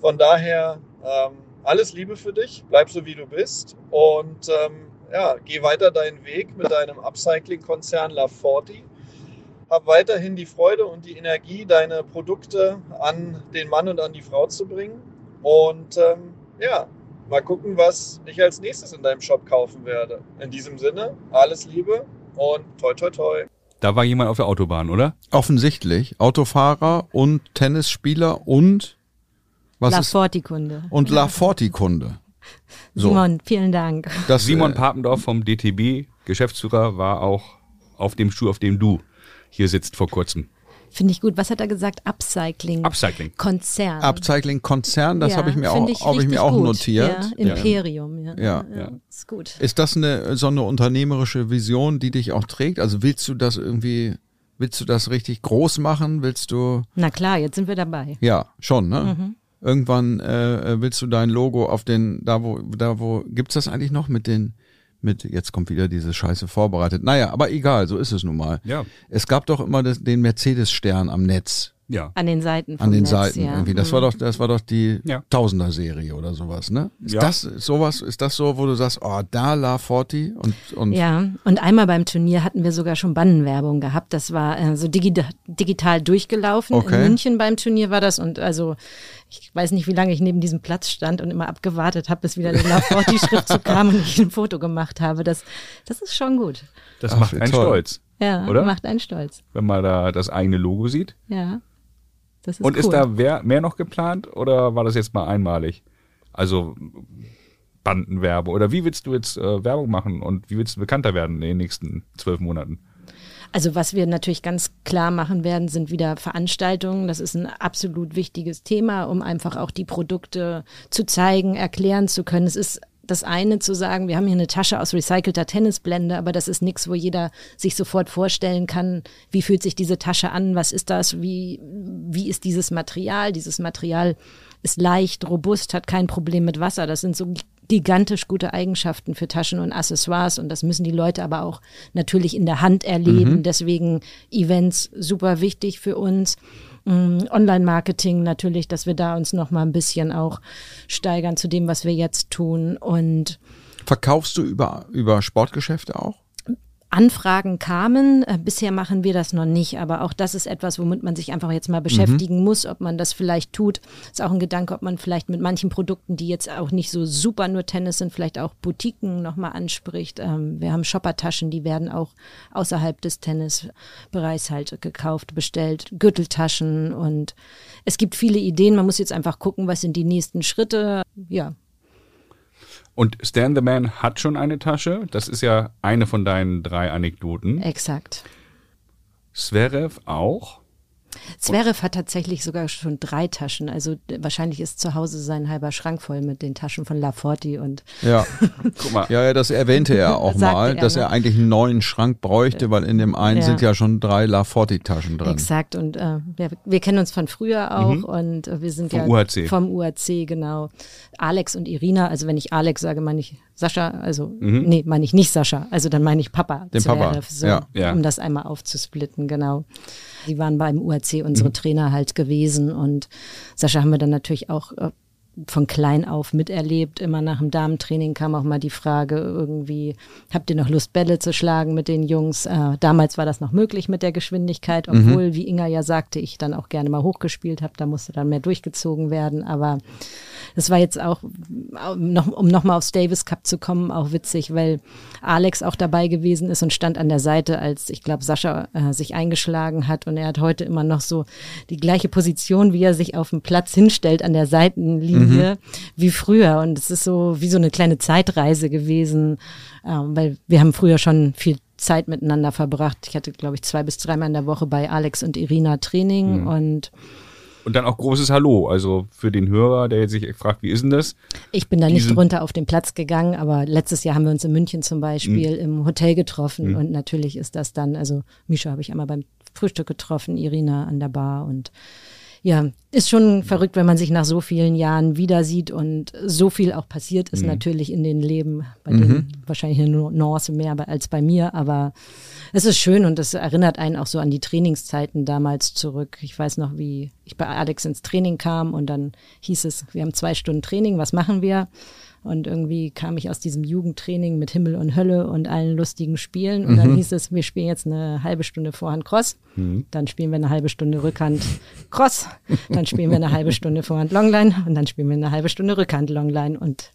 Von daher ähm, alles Liebe für dich, bleib so wie du bist und ähm, ja, geh weiter deinen Weg mit deinem Upcycling-Konzern La40. Hab weiterhin die Freude und die Energie, deine Produkte an den Mann und an die Frau zu bringen. Und ähm, ja, mal gucken, was ich als nächstes in deinem Shop kaufen werde. In diesem Sinne, alles Liebe und toi toi toi. Da war jemand auf der Autobahn, oder? Offensichtlich Autofahrer und Tennisspieler und was La ist Forti-Kunde. und La Forti Kunde. So, Simon, vielen Dank. das, Simon äh, Papendorf vom DTB, Geschäftsführer, war auch auf dem Stuhl, auf dem du hier sitzt vor kurzem. Finde ich gut. Was hat er gesagt? Upcycling. Upcycling. Konzern. Upcycling Konzern, das Ja, habe ich mir auch, finde habe ich richtig mir auch gut. notiert. Ja, Imperium. Ja. Ja. ja. Ist gut. Ist das eine so eine unternehmerische Vision, die dich auch trägt? Also willst du das irgendwie, willst du das richtig groß machen? Willst du Na klar, jetzt sind wir dabei. Ja, schon, ne? Mhm. irgendwann äh, willst du dein Logo auf den, da wo, da wo, gibt's das eigentlich noch mit den, mit, jetzt kommt wieder diese Scheiße vorbereitet. Naja, aber egal, so ist es nun mal. Ja. Es gab doch immer das, den Mercedes-Stern am Netz. Ja. An den Seiten. vom An den Netz, Seiten ja. irgendwie. Das war Mhm. doch, das war doch die Ja. Tausender-Serie oder sowas, ne? Ist Ja. das sowas, ist das so, wo du sagst, oh, da La Forti und, und Ja, und einmal beim Turnier hatten wir sogar schon Bannenwerbung gehabt. Das war äh, so digi digital durchgelaufen. Okay. In München beim Turnier war das und also ich weiß nicht, wie lange ich neben diesem Platz stand und immer abgewartet habe, bis wieder die Laforti-Schriftzug kam und ich ein Foto gemacht habe. Das, das ist schon gut. Das Ach, macht einen toll. stolz, Ja, Oder? macht einen stolz. wenn man da das eigene Logo sieht. Ja, ist Und cool. ist da mehr noch geplant oder war das jetzt mal einmalig? Also Bandenwerbe oder wie willst du jetzt äh, Werbung machen und wie willst du bekannter werden in den nächsten zwölf Monaten? Also was wir natürlich ganz klar machen werden, sind wieder Veranstaltungen. Das ist ein absolut wichtiges Thema, um einfach auch die Produkte zu zeigen, erklären zu können. Es ist das eine zu sagen, wir haben hier eine Tasche aus recycelter Tennisblende, aber das ist nichts, wo jeder sich sofort vorstellen kann, wie fühlt sich diese Tasche an, was ist das, wie, wie ist dieses Material. Dieses Material ist leicht, robust, hat kein Problem mit Wasser. Das sind so gigantisch gute Eigenschaften für Taschen und Accessoires und das müssen die Leute aber auch natürlich in der Hand erleben. Deswegen Events super wichtig für uns. Mm, Online-Marketing natürlich, dass wir da uns noch mal ein bisschen auch steigern zu dem, was wir jetzt tun und verkaufst du über, über Sportgeschäfte auch? Anfragen kamen. Äh, bisher machen wir das noch nicht, aber auch das ist etwas, womit man sich einfach jetzt mal beschäftigen muss, ob man das vielleicht tut. Ist auch ein Gedanke, ob man vielleicht mit manchen Produkten, die jetzt auch nicht so super nur Tennis sind, vielleicht auch Boutiquen nochmal anspricht. Ähm, wir haben Shoppertaschen, die werden auch außerhalb des Tennisbereichs halt gekauft, bestellt, Gürteltaschen und es gibt viele Ideen. Man muss jetzt einfach gucken, was sind die nächsten Schritte. Ja, Und Stan the Man hat schon eine Tasche. Das ist ja eine von deinen drei Anekdoten. exakt. Sverev auch. Zverev hat tatsächlich sogar schon drei Taschen. Also wahrscheinlich ist zu Hause sein halber Schrank voll mit den Taschen von Laforti und Ja. Guck mal. Ja, ja, das erwähnte er auch mal, er, dass ne? er eigentlich einen neuen Schrank bräuchte, weil in dem einen Ja. sind ja schon drei La Forti Taschen drin. exakt. Und äh, wir, wir kennen uns von früher auch und äh, wir sind Vom ja UHC. vom UAC, genau. Alex und Irina, also wenn ich Alex sage, meine ich Sascha, also nee, meine ich nicht Sascha, also dann meine ich Papa. Den Papa, Zverev, so, ja. Ja. um das einmal aufzusplitten, genau. Die waren beim UAC unsere Trainer halt gewesen und Sascha haben wir dann natürlich auch äh, von klein auf miterlebt. Immer nach dem Damentraining kam auch mal die Frage irgendwie, habt ihr noch Lust, Bälle zu schlagen mit den Jungs? Äh, damals war das noch möglich mit der Geschwindigkeit, obwohl, wie Inga ja sagte, ich dann auch gerne mal hochgespielt habe. Da musste dann mehr durchgezogen werden. Aber das war jetzt auch, äh, noch, um nochmal aufs Davis Cup zu kommen, auch witzig, weil Alex auch dabei gewesen ist und stand an der Seite, als ich glaube, Sascha äh, sich eingeschlagen hat. Und er hat heute immer noch so die gleiche Position, wie er sich auf dem Platz hinstellt an der Seitenlinie wie früher. Und es ist so wie so eine kleine Zeitreise gewesen, ähm, weil wir haben früher schon viel Zeit miteinander verbracht. Ich hatte, glaube ich, zwei bis dreimal in der Woche bei Alex und Irina Training und Und dann auch großes Hallo. Also für den Hörer, der jetzt sich fragt, wie ist denn das? Ich bin da nicht Diesen- runter auf den Platz gegangen, aber letztes Jahr haben wir uns in München zum Beispiel im Hotel getroffen und natürlich ist das dann, also Misha habe ich einmal beim Frühstück getroffen, Irina an der Bar und ja, ist schon verrückt, wenn man sich nach so vielen Jahren wieder sieht und so viel auch passiert ist natürlich in den Leben, bei denen wahrscheinlich eine Nu- Nuance mehr als bei mir, aber es ist schön und es erinnert einen auch so an die Trainingszeiten damals zurück. Ich weiß noch, wie ich bei Alex ins Training kam und dann hieß es, wir haben zwei Stunden Training, was machen wir? Und irgendwie kam ich aus diesem Jugendtraining mit Himmel und Hölle und allen lustigen Spielen. Und dann hieß es, wir spielen jetzt eine halbe Stunde Vorhand Cross. Dann spielen wir eine halbe Stunde Rückhand Cross. Dann spielen wir eine halbe Stunde Vorhand Longline. Und dann spielen wir eine halbe Stunde Rückhand Longline. Und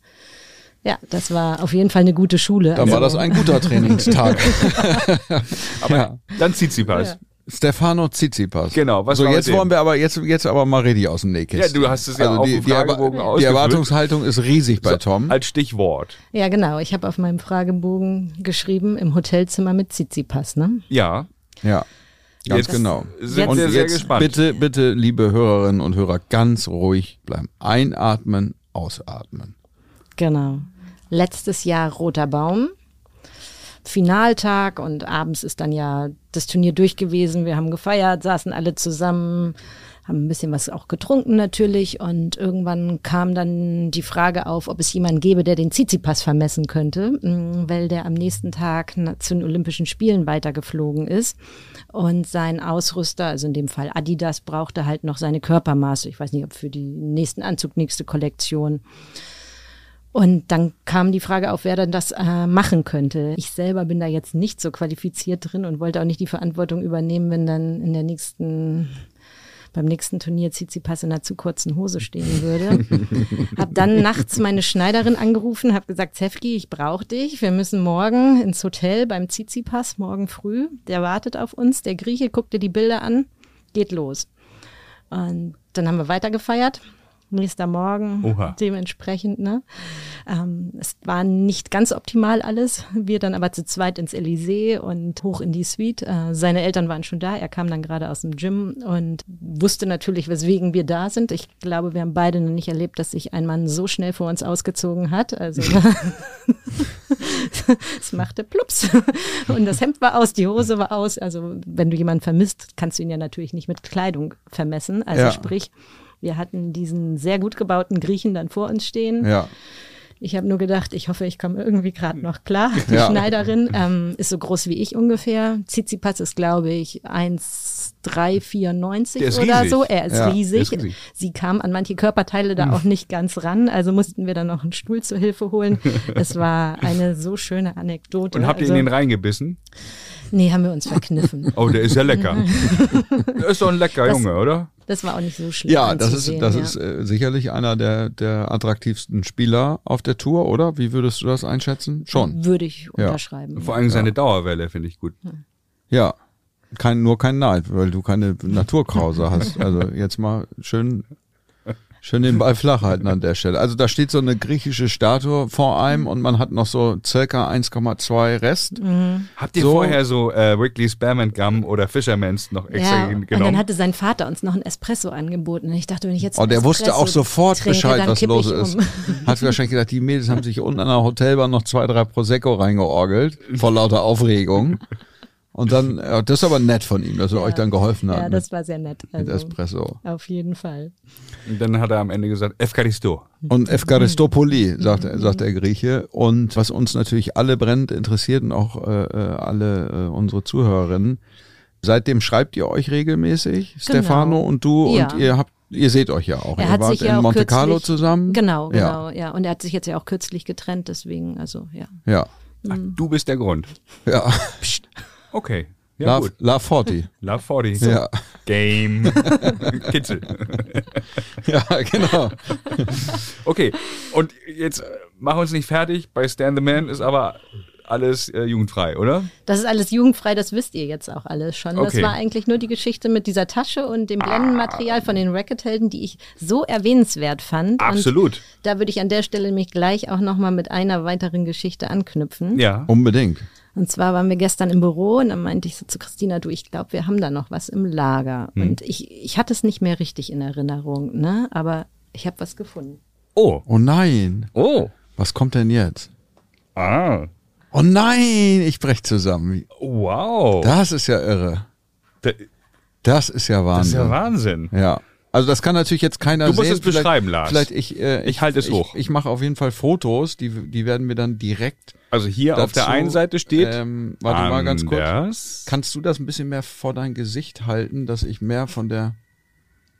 ja, das war auf jeden Fall eine gute Schule. Dann war Also- das ein guter Trainingstag. Aber Ja. dann zieht sie was. Stefano Tsitsipas. Genau, was so jetzt dem? wollen wir aber jetzt jetzt aber mal richtig aus dem Nähkästchen. Ja, du hast es ja also auf die, dem die, Erwa- Fragebogen die. Erwartungshaltung ist riesig bei Tom. Als Stichwort. Ja, genau. Ich habe auf meinem Fragebogen geschrieben, im Hotelzimmer mit Tsitsipas, ne? Ja. Ja. Ganz Jetzt genau. sind Und wir sehr jetzt gespannt. bitte, bitte, liebe Hörerinnen und Hörer, ganz ruhig bleiben. Einatmen, ausatmen. Genau. Letztes Jahr Roter Baum. Finaltag und abends ist dann ja das Turnier durch gewesen. Wir haben gefeiert, saßen alle zusammen, haben ein bisschen was auch getrunken natürlich und irgendwann kam dann die Frage auf, ob es jemanden gäbe, der den Tsitsipas vermessen könnte, mm, weil der am nächsten Tag zu den Olympischen Spielen weitergeflogen ist und sein Ausrüster, also in dem Fall Adidas, brauchte halt noch seine Körpermaße. Ich weiß nicht, ob für die nächsten Anzug, nächste Kollektion. Und dann kam die Frage auf, wer dann das äh, machen könnte. Ich selber bin da jetzt nicht so qualifiziert drin und wollte auch nicht die Verantwortung übernehmen, wenn dann in der nächsten beim nächsten Turnier Tsitsipas in einer zu kurzen Hose stehen würde. hab dann nachts meine Schneiderin angerufen, hab gesagt, Zefki, ich brauche dich. Wir müssen morgen ins Hotel beim Tsitsipas, morgen früh. Der wartet auf uns. Der Grieche guckte die Bilder an, geht los. Und dann haben wir weitergefeiert nächster Morgen. Oha. Dementsprechend, ne? Ähm, es war nicht ganz optimal alles. Wir dann aber zu zweit ins Elysée und hoch in die Suite. Äh, seine Eltern waren schon da. Er kam dann gerade aus dem Gym und wusste natürlich, weswegen wir da sind. Ich glaube, wir haben beide noch nicht erlebt, dass sich ein Mann so schnell vor uns ausgezogen hat. Also es machte plups. Und das Hemd war aus, die Hose war aus. Also wenn du jemanden vermisst, kannst du ihn ja natürlich nicht mit Kleidung vermessen. Also ja. sprich, wir hatten diesen sehr gut gebauten Griechen dann vor uns stehen. Ja. Ich habe nur gedacht, ich hoffe, ich komme irgendwie gerade noch klar. Die ja. Schneiderin ähm, ist so groß wie ich ungefähr. Tsitsipas ist, glaube ich, 1,394 oder riesig. so. Er ist, ja, riesig. ist riesig. Sie kam an manche Körperteile da hm. auch nicht ganz ran, also mussten wir dann noch einen Stuhl zur Hilfe holen. es war eine so schöne Anekdote. Und habt ihr also, in den reingebissen? Nee, haben wir uns verkniffen. Oh, der ist ja lecker. der ist doch ein lecker das, Junge, oder? Das war auch nicht so schlimm. Ja, das ist, das ja. ist äh, sicherlich einer der, der attraktivsten Spieler auf der Tour, oder? Wie würdest du das einschätzen? Schon. Würde ich unterschreiben. Ja. Vor allem seine Dauerwelle finde ich gut. Ja. Kein, nur kein Neid, weil du keine Naturkrause hast. Also jetzt mal schön Schön den Ball flach halten an der Stelle. Also da steht so eine griechische Statue vor einem und man hat noch so circa 1,2 Rest. Mhm. Habt ihr so. vorher so äh, Wrigley's Spearmint Gum oder Fisherman's noch extra ja, genommen? Und dann hatte sein Vater uns noch ein Espresso angeboten. Und ich dachte, wenn ich jetzt Oh, der wusste auch sofort trinke, Bescheid, was los um. ist. Hat wahrscheinlich gedacht, die Mädels haben sich unten an der Hotelbar noch zwei, drei Prosecco reingeorgelt. Vor lauter Aufregung. Und dann, ja, das ist aber nett von ihm, dass er ja, euch dann geholfen hat. Ja, das war sehr nett. Also, mit Espresso. Auf jeden Fall. Und dann hat er am Ende gesagt, Efkaristo. Und Efkaristopoli, sagt, sagt der Grieche. Und was uns natürlich alle brennt, interessiert und auch äh, äh, alle äh, unsere Zuhörerinnen, seitdem schreibt ihr euch regelmäßig, genau. Stefano und du, ja. und ihr habt Ihr seht euch ja auch. Er ihr hat wart sich in ja auch Monte Carlo zusammen. Genau, genau, ja. ja. Und er hat sich jetzt ja auch kürzlich getrennt, deswegen, also ja. Ja. Ach, du bist der Grund. Ja. Psst. Okay. Ja, Love, gut. Love 40. Love 40. So. Ja. Game. Kitzel. ja, genau. okay, und jetzt äh, machen wir uns nicht fertig. Bei Stand the Man ist aber alles äh, jugendfrei, oder? Das ist alles jugendfrei, das wisst ihr jetzt auch alles schon. Okay. Das war eigentlich nur die Geschichte mit dieser Tasche und dem Blendenmaterial ah. von den Racket-Helden, die ich so erwähnenswert fand. Absolut. Und da würde ich an der Stelle mich gleich auch nochmal mit einer weiteren Geschichte anknüpfen. Ja. Unbedingt. Und zwar waren wir gestern im Büro und dann meinte ich so zu Christina, du, ich glaube, wir haben da noch was im Lager. Hm. Und ich, ich hatte es nicht mehr richtig in Erinnerung, ne? Aber ich habe was gefunden. Oh. Oh nein. Oh. Was kommt denn jetzt? Ah. Oh nein, ich brech zusammen. Wow. Das ist ja irre. Das ist ja Wahnsinn. Das ist ja Wahnsinn. Ja. Also das kann natürlich jetzt keiner sehen. Du musst sehen. es beschreiben, Lars. Vielleicht ich, äh, ich, ich halte es hoch. Ich, ich mache auf jeden Fall Fotos, die, die werden wir dann direkt. Also hier dazu, auf der einen Seite steht. Ähm, warte mal ganz kurz. Kannst du das ein bisschen mehr vor dein Gesicht halten, dass ich mehr von der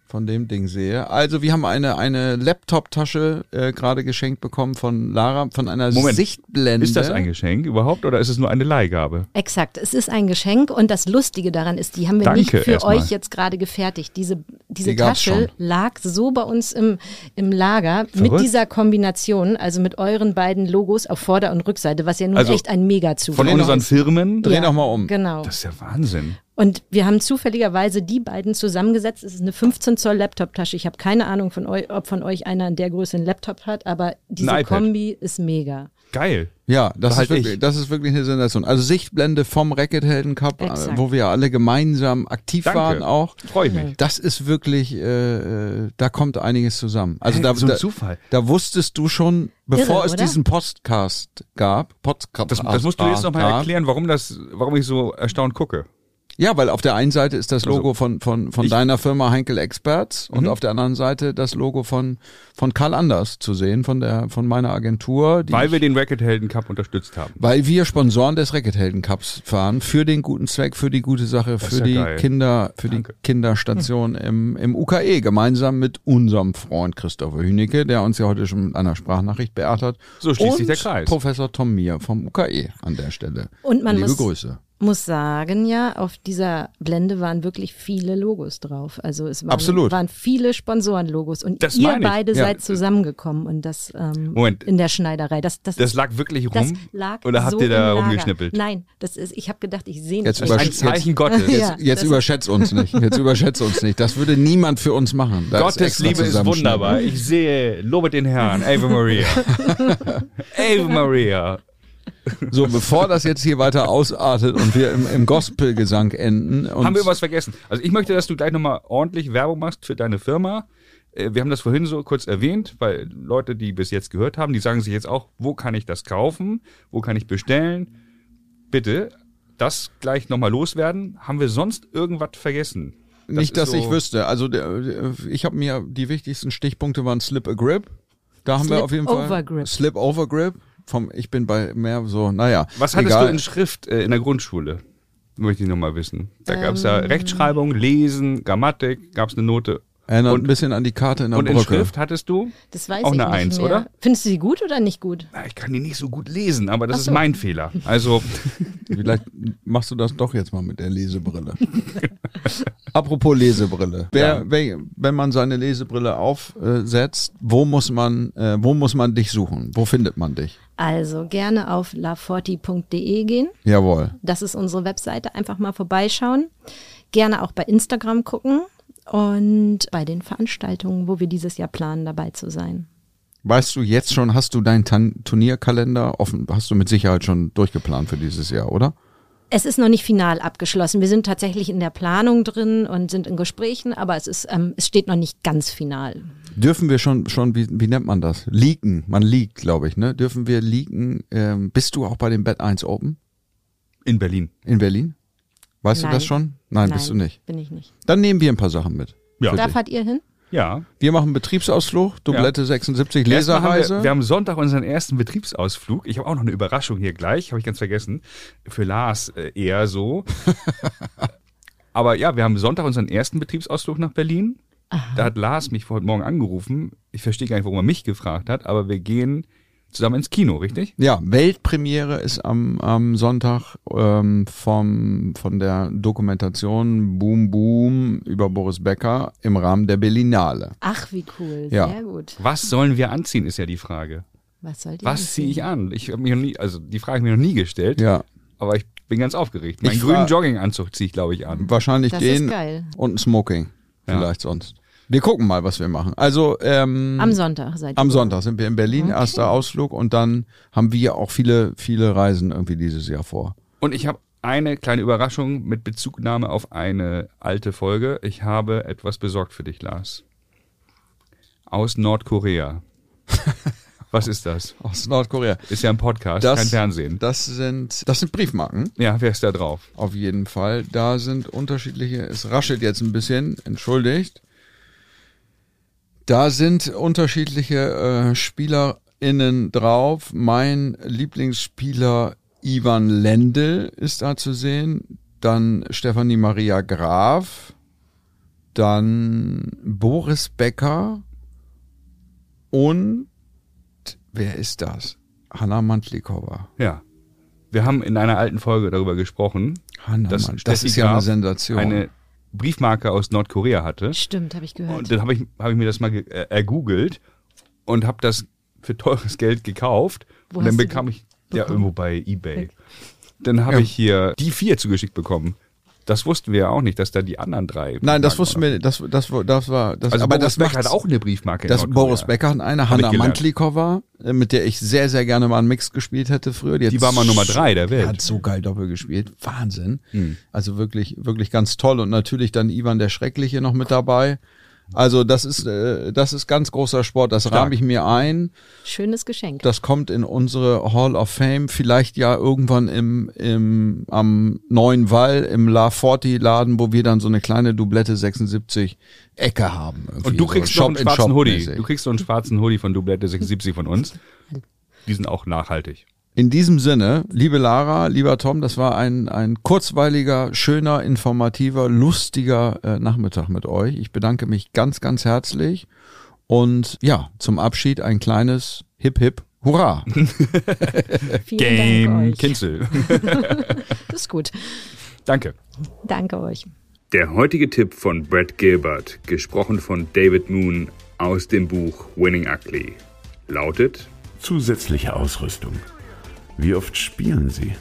von dem Ding sehe. Also wir haben eine, eine Laptop-Tasche äh, gerade geschenkt bekommen von Lara, von einer Moment, Sichtblende. Ist das ein Geschenk überhaupt oder ist es nur eine Leihgabe? Exakt, es ist ein Geschenk und das Lustige daran ist, die haben wir Danke nicht für euch jetzt gerade gefertigt. Diese, diese die Tasche lag so bei uns im, im Lager Verrückt. mit dieser Kombination, also mit euren beiden Logos auf Vorder- und Rückseite, was ja nun also echt ein Mega-Zug Von unseren Firmen? Dreh ja, noch mal um. Genau. Das ist ja Wahnsinn. Und wir haben zufälligerweise die beiden zusammengesetzt. Es ist eine 15 Zoll Laptop-Tasche. Ich habe keine Ahnung, von euch, ob von euch einer in der Größe einen Laptop hat, aber diese Kombi ist mega. Geil. Ja, das, ist wirklich, das ist wirklich eine Sensation. Also Sichtblende vom Racket-Helden Cup, äh, Exakt. wo wir alle gemeinsam aktiv Danke. waren auch. Freue ich mich. Das ist wirklich, äh, äh da kommt einiges zusammen. Also hey, da, so ein da, Zufall. Da wusstest du schon, bevor Irre, es oder? diesen Podcast gab, Podcast das, das musst du jetzt nochmal erklären, warum das, warum ich so erstaunt gucke. Ja, weil auf der einen Seite ist das Also, Logo von, von, von ich- deiner Firma Heinkel Experts und Mhm. auf der anderen Seite das Logo von, von Karl Anders zu sehen, von der, von meiner Agentur. Die Weil ich, wir den Racket Helden Cup unterstützt haben. weil wir Sponsoren des Rackethelden Cups fahren, für den guten Zweck, für die gute Sache, ist für ja die geil. Kinder, für Danke. die Kinderstation im, im UKE, gemeinsam mit unserem Freund Christopher Hünecke, der uns ja heute schon mit einer Sprachnachricht beehrt hat. So schließt und sich der Kreis. Professor Tom Mier vom UKE an der Stelle. Und man Liebe muss, Grüße. Muss sagen, ja, auf dieser Blende waren wirklich viele Logos drauf. Also es waren, Absolut. waren viele Sponsorenlogos und Das ihr beide Ja. seid zusammengekommen und das ähm, Moment. in der Schneiderei. Das, das, Das lag wirklich rum? das lag oder habt so ihr da rumgeschnippelt? Nein, das ist. Ich habe gedacht, ich sehe Jetzt nicht. über- Ein Zeichen Gottes. Ja. Jetzt überschätzt uns nicht. Jetzt überschätzt uns nicht. Das würde niemand für uns machen. Da ist Gottes extra Liebe ist wunderbar. Ich sehe, lobet den Herrn, Ave Maria. Ave Maria. So, bevor das jetzt hier weiter ausartet und wir im, im Gospelgesang enden. Und Haben wir was vergessen? Also ich möchte, dass du gleich nochmal ordentlich Werbung machst für deine Firma. Äh, Wir haben das vorhin so kurz erwähnt, weil Leute, die bis jetzt gehört haben, die sagen sich jetzt auch, wo kann ich das kaufen? Wo kann ich bestellen? Bitte, das gleich nochmal loswerden. Haben wir sonst irgendwas vergessen? Das nicht, dass ist ich so- wüsste. Also der- ich habe mir die wichtigsten Stichpunkte waren Slip a Grip. Da haben wir Slip auf jeden over Fall Grip. Slip over Grip. Vom, ich bin bei mehr so, naja. Was hattest egal. du in Schrift äh, in der Grundschule? Möchte ich nochmal wissen. Da gab es Ähm. ja Rechtschreibung, Lesen, Grammatik, gab es eine Note. Erinnert und- ein bisschen an die Karte in der Und in Brücke. Schrift hattest du? Das weiß Auch ich eine nicht Eins, mehr. oder? Findest du sie gut oder nicht gut? Na, ich kann die nicht so gut lesen, aber das Ach ist so. mein Fehler. Also, Vielleicht machst du das doch jetzt mal mit der Lesebrille. Apropos Lesebrille. Wer, Ja. wer, wenn man seine Lesebrille aufsetzt, wo muss man, äh, wo muss man dich suchen? Wo findet man dich? Also gerne auf laforti.de gehen. Jawohl. Das ist unsere Webseite. Einfach mal vorbeischauen. Gerne auch bei Instagram gucken und bei den Veranstaltungen, wo wir dieses Jahr planen, dabei zu sein. Weißt du jetzt schon, hast du deinen Tan Turnierkalender offen, hast du mit Sicherheit schon durchgeplant für dieses Jahr, oder? Es ist noch nicht final abgeschlossen. Wir sind tatsächlich in der Planung drin und sind in Gesprächen, aber es ist, ähm, es steht noch nicht ganz final. Dürfen wir schon, schon wie, wie nennt man das? Leaken. Man leakt, glaube ich, ne? Dürfen wir leaken? Ähm, bist du auch bei dem Bett 1 Open in Berlin. in Berlin? Weißt du Nein. das schon? Nein, bist du nicht. Bin ich nicht. Dann nehmen wir ein paar Sachen mit. Ja. Da fahrt ihr hin? Ja. Wir machen Betriebsausflug, Dublette 76, Erstmal haben wir, wir haben Sonntag unseren ersten Betriebsausflug. Ich habe auch noch eine Überraschung hier gleich, habe ich ganz vergessen. Für Lars äh, eher so. Aber ja, wir haben Sonntag unseren ersten Betriebsausflug nach Berlin. Da hat Lars mich vor heute Morgen angerufen. Ich verstehe gar nicht, warum er mich gefragt hat, aber wir gehen zusammen ins Kino, richtig? ja, Weltpremiere ist am, am Sonntag ähm, vom, von der Dokumentation Boom Boom über Boris Becker im Rahmen der Berlinale. Ach, wie cool. Ja. Sehr gut. Was sollen wir anziehen, ist ja die Frage. Was sollt ihr Was ziehe ich an? Ich habe mir noch nie, also die Frage habe ich mir noch nie gestellt, Ja, aber ich bin ganz aufgeregt. Meinen grünen Jogginganzug ziehe ich, glaube ich, an. wahrscheinlich Das den ist geil. und ein Smoking. Ja. Vielleicht sonst. Wir gucken mal, was wir machen. Also ähm, Am Sonntag seid ihr. Am Sonntag sind wir in Berlin, Okay. erster Ausflug und dann haben wir auch viele, viele Reisen irgendwie dieses Jahr vor. Und ich habe eine kleine Überraschung mit Bezugnahme auf eine alte Folge. Ich habe etwas besorgt für dich, Lars. Aus Nordkorea. Was ist das? Aus Nordkorea. Ist ja ein Podcast, Das, kein Fernsehen. Das sind, das sind Briefmarken, Ja, wer ist da drauf? auf jeden Fall. Da sind unterschiedliche, es raschelt jetzt ein bisschen, entschuldigt. Da sind unterschiedliche äh, SpielerInnen drauf. Mein Lieblingsspieler Ivan Lendl ist da zu sehen. Dann Stefanie Maria Graf. Dann Boris Becker. Und wer ist das? Hanna Mantlikova. Ja. Wir haben in einer alten Folge darüber gesprochen, Hanna dass Mant- das ist ja eine Sensation. eine Briefmarke aus Nordkorea hatte. Stimmt, habe ich gehört. Und dann habe ich, hab ich mir das mal ge- äh, ergoogelt und habe das für teures Geld gekauft. Wo und dann bekam ich, ja, bekommen? irgendwo bei Ebay. Dann habe Ja. ich hier die vier zugeschickt bekommen. Das wussten wir ja auch nicht, dass da die anderen drei. Nein, das wussten wir, das, das, das war, das, Also aber Boris das Becker hat auch eine Briefmarke. Das. Boris Becker hat eine, Hanna. Mantlikova, äh, mit der ich sehr, sehr gerne mal einen Mix gespielt hätte früher. Die hat war mal Nummer drei der Welt. Hat so geil Doppel gespielt. Wahnsinn. Hm. Also wirklich, wirklich ganz toll. Und natürlich dann Ivan der Schreckliche noch mit dabei. Also das ist, äh, das ist ganz großer Sport. Das rahme ich mir ein. Schönes Geschenk. Das kommt in unsere Hall of Fame. Vielleicht ja irgendwann im, im am neuen Wall im La Forti Laden, wo wir dann so eine kleine Doublette 76 Ecke haben. irgendwie. Und du So kriegst noch einen schwarzen Hoodie. Du kriegst noch einen schwarzen Hoodie von Doublette 76 von uns. Die sind auch nachhaltig. In diesem Sinne, liebe Lara, lieber Tom, das war ein, ein kurzweiliger, schöner, informativer, lustiger äh, Nachmittag mit euch. Ich bedanke mich ganz, ganz herzlich. Und ja, zum Abschied ein kleines Hip Hip Hurra. Vielen Dank euch. Kinzel. Das ist gut. Danke. Danke euch. Der heutige Tipp von Brad Gilbert, gesprochen von David Moon aus dem Buch Winning Ugly, lautet Zusätzliche Ausrüstung. Wie oft spielen Sie?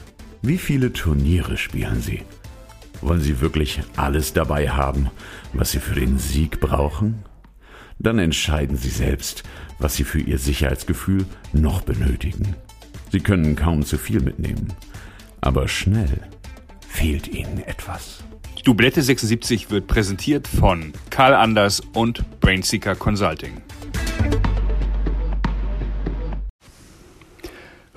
Wie viele Turniere spielen Sie? Wollen Sie wirklich alles dabei haben, was Sie für den Sieg brauchen? Dann entscheiden Sie selbst, was Sie für Ihr Sicherheitsgefühl noch benötigen. Sie können kaum zu viel mitnehmen, aber schnell fehlt Ihnen etwas. Doublette 76 wird präsentiert von Karl Anders und Brainseeker Consulting.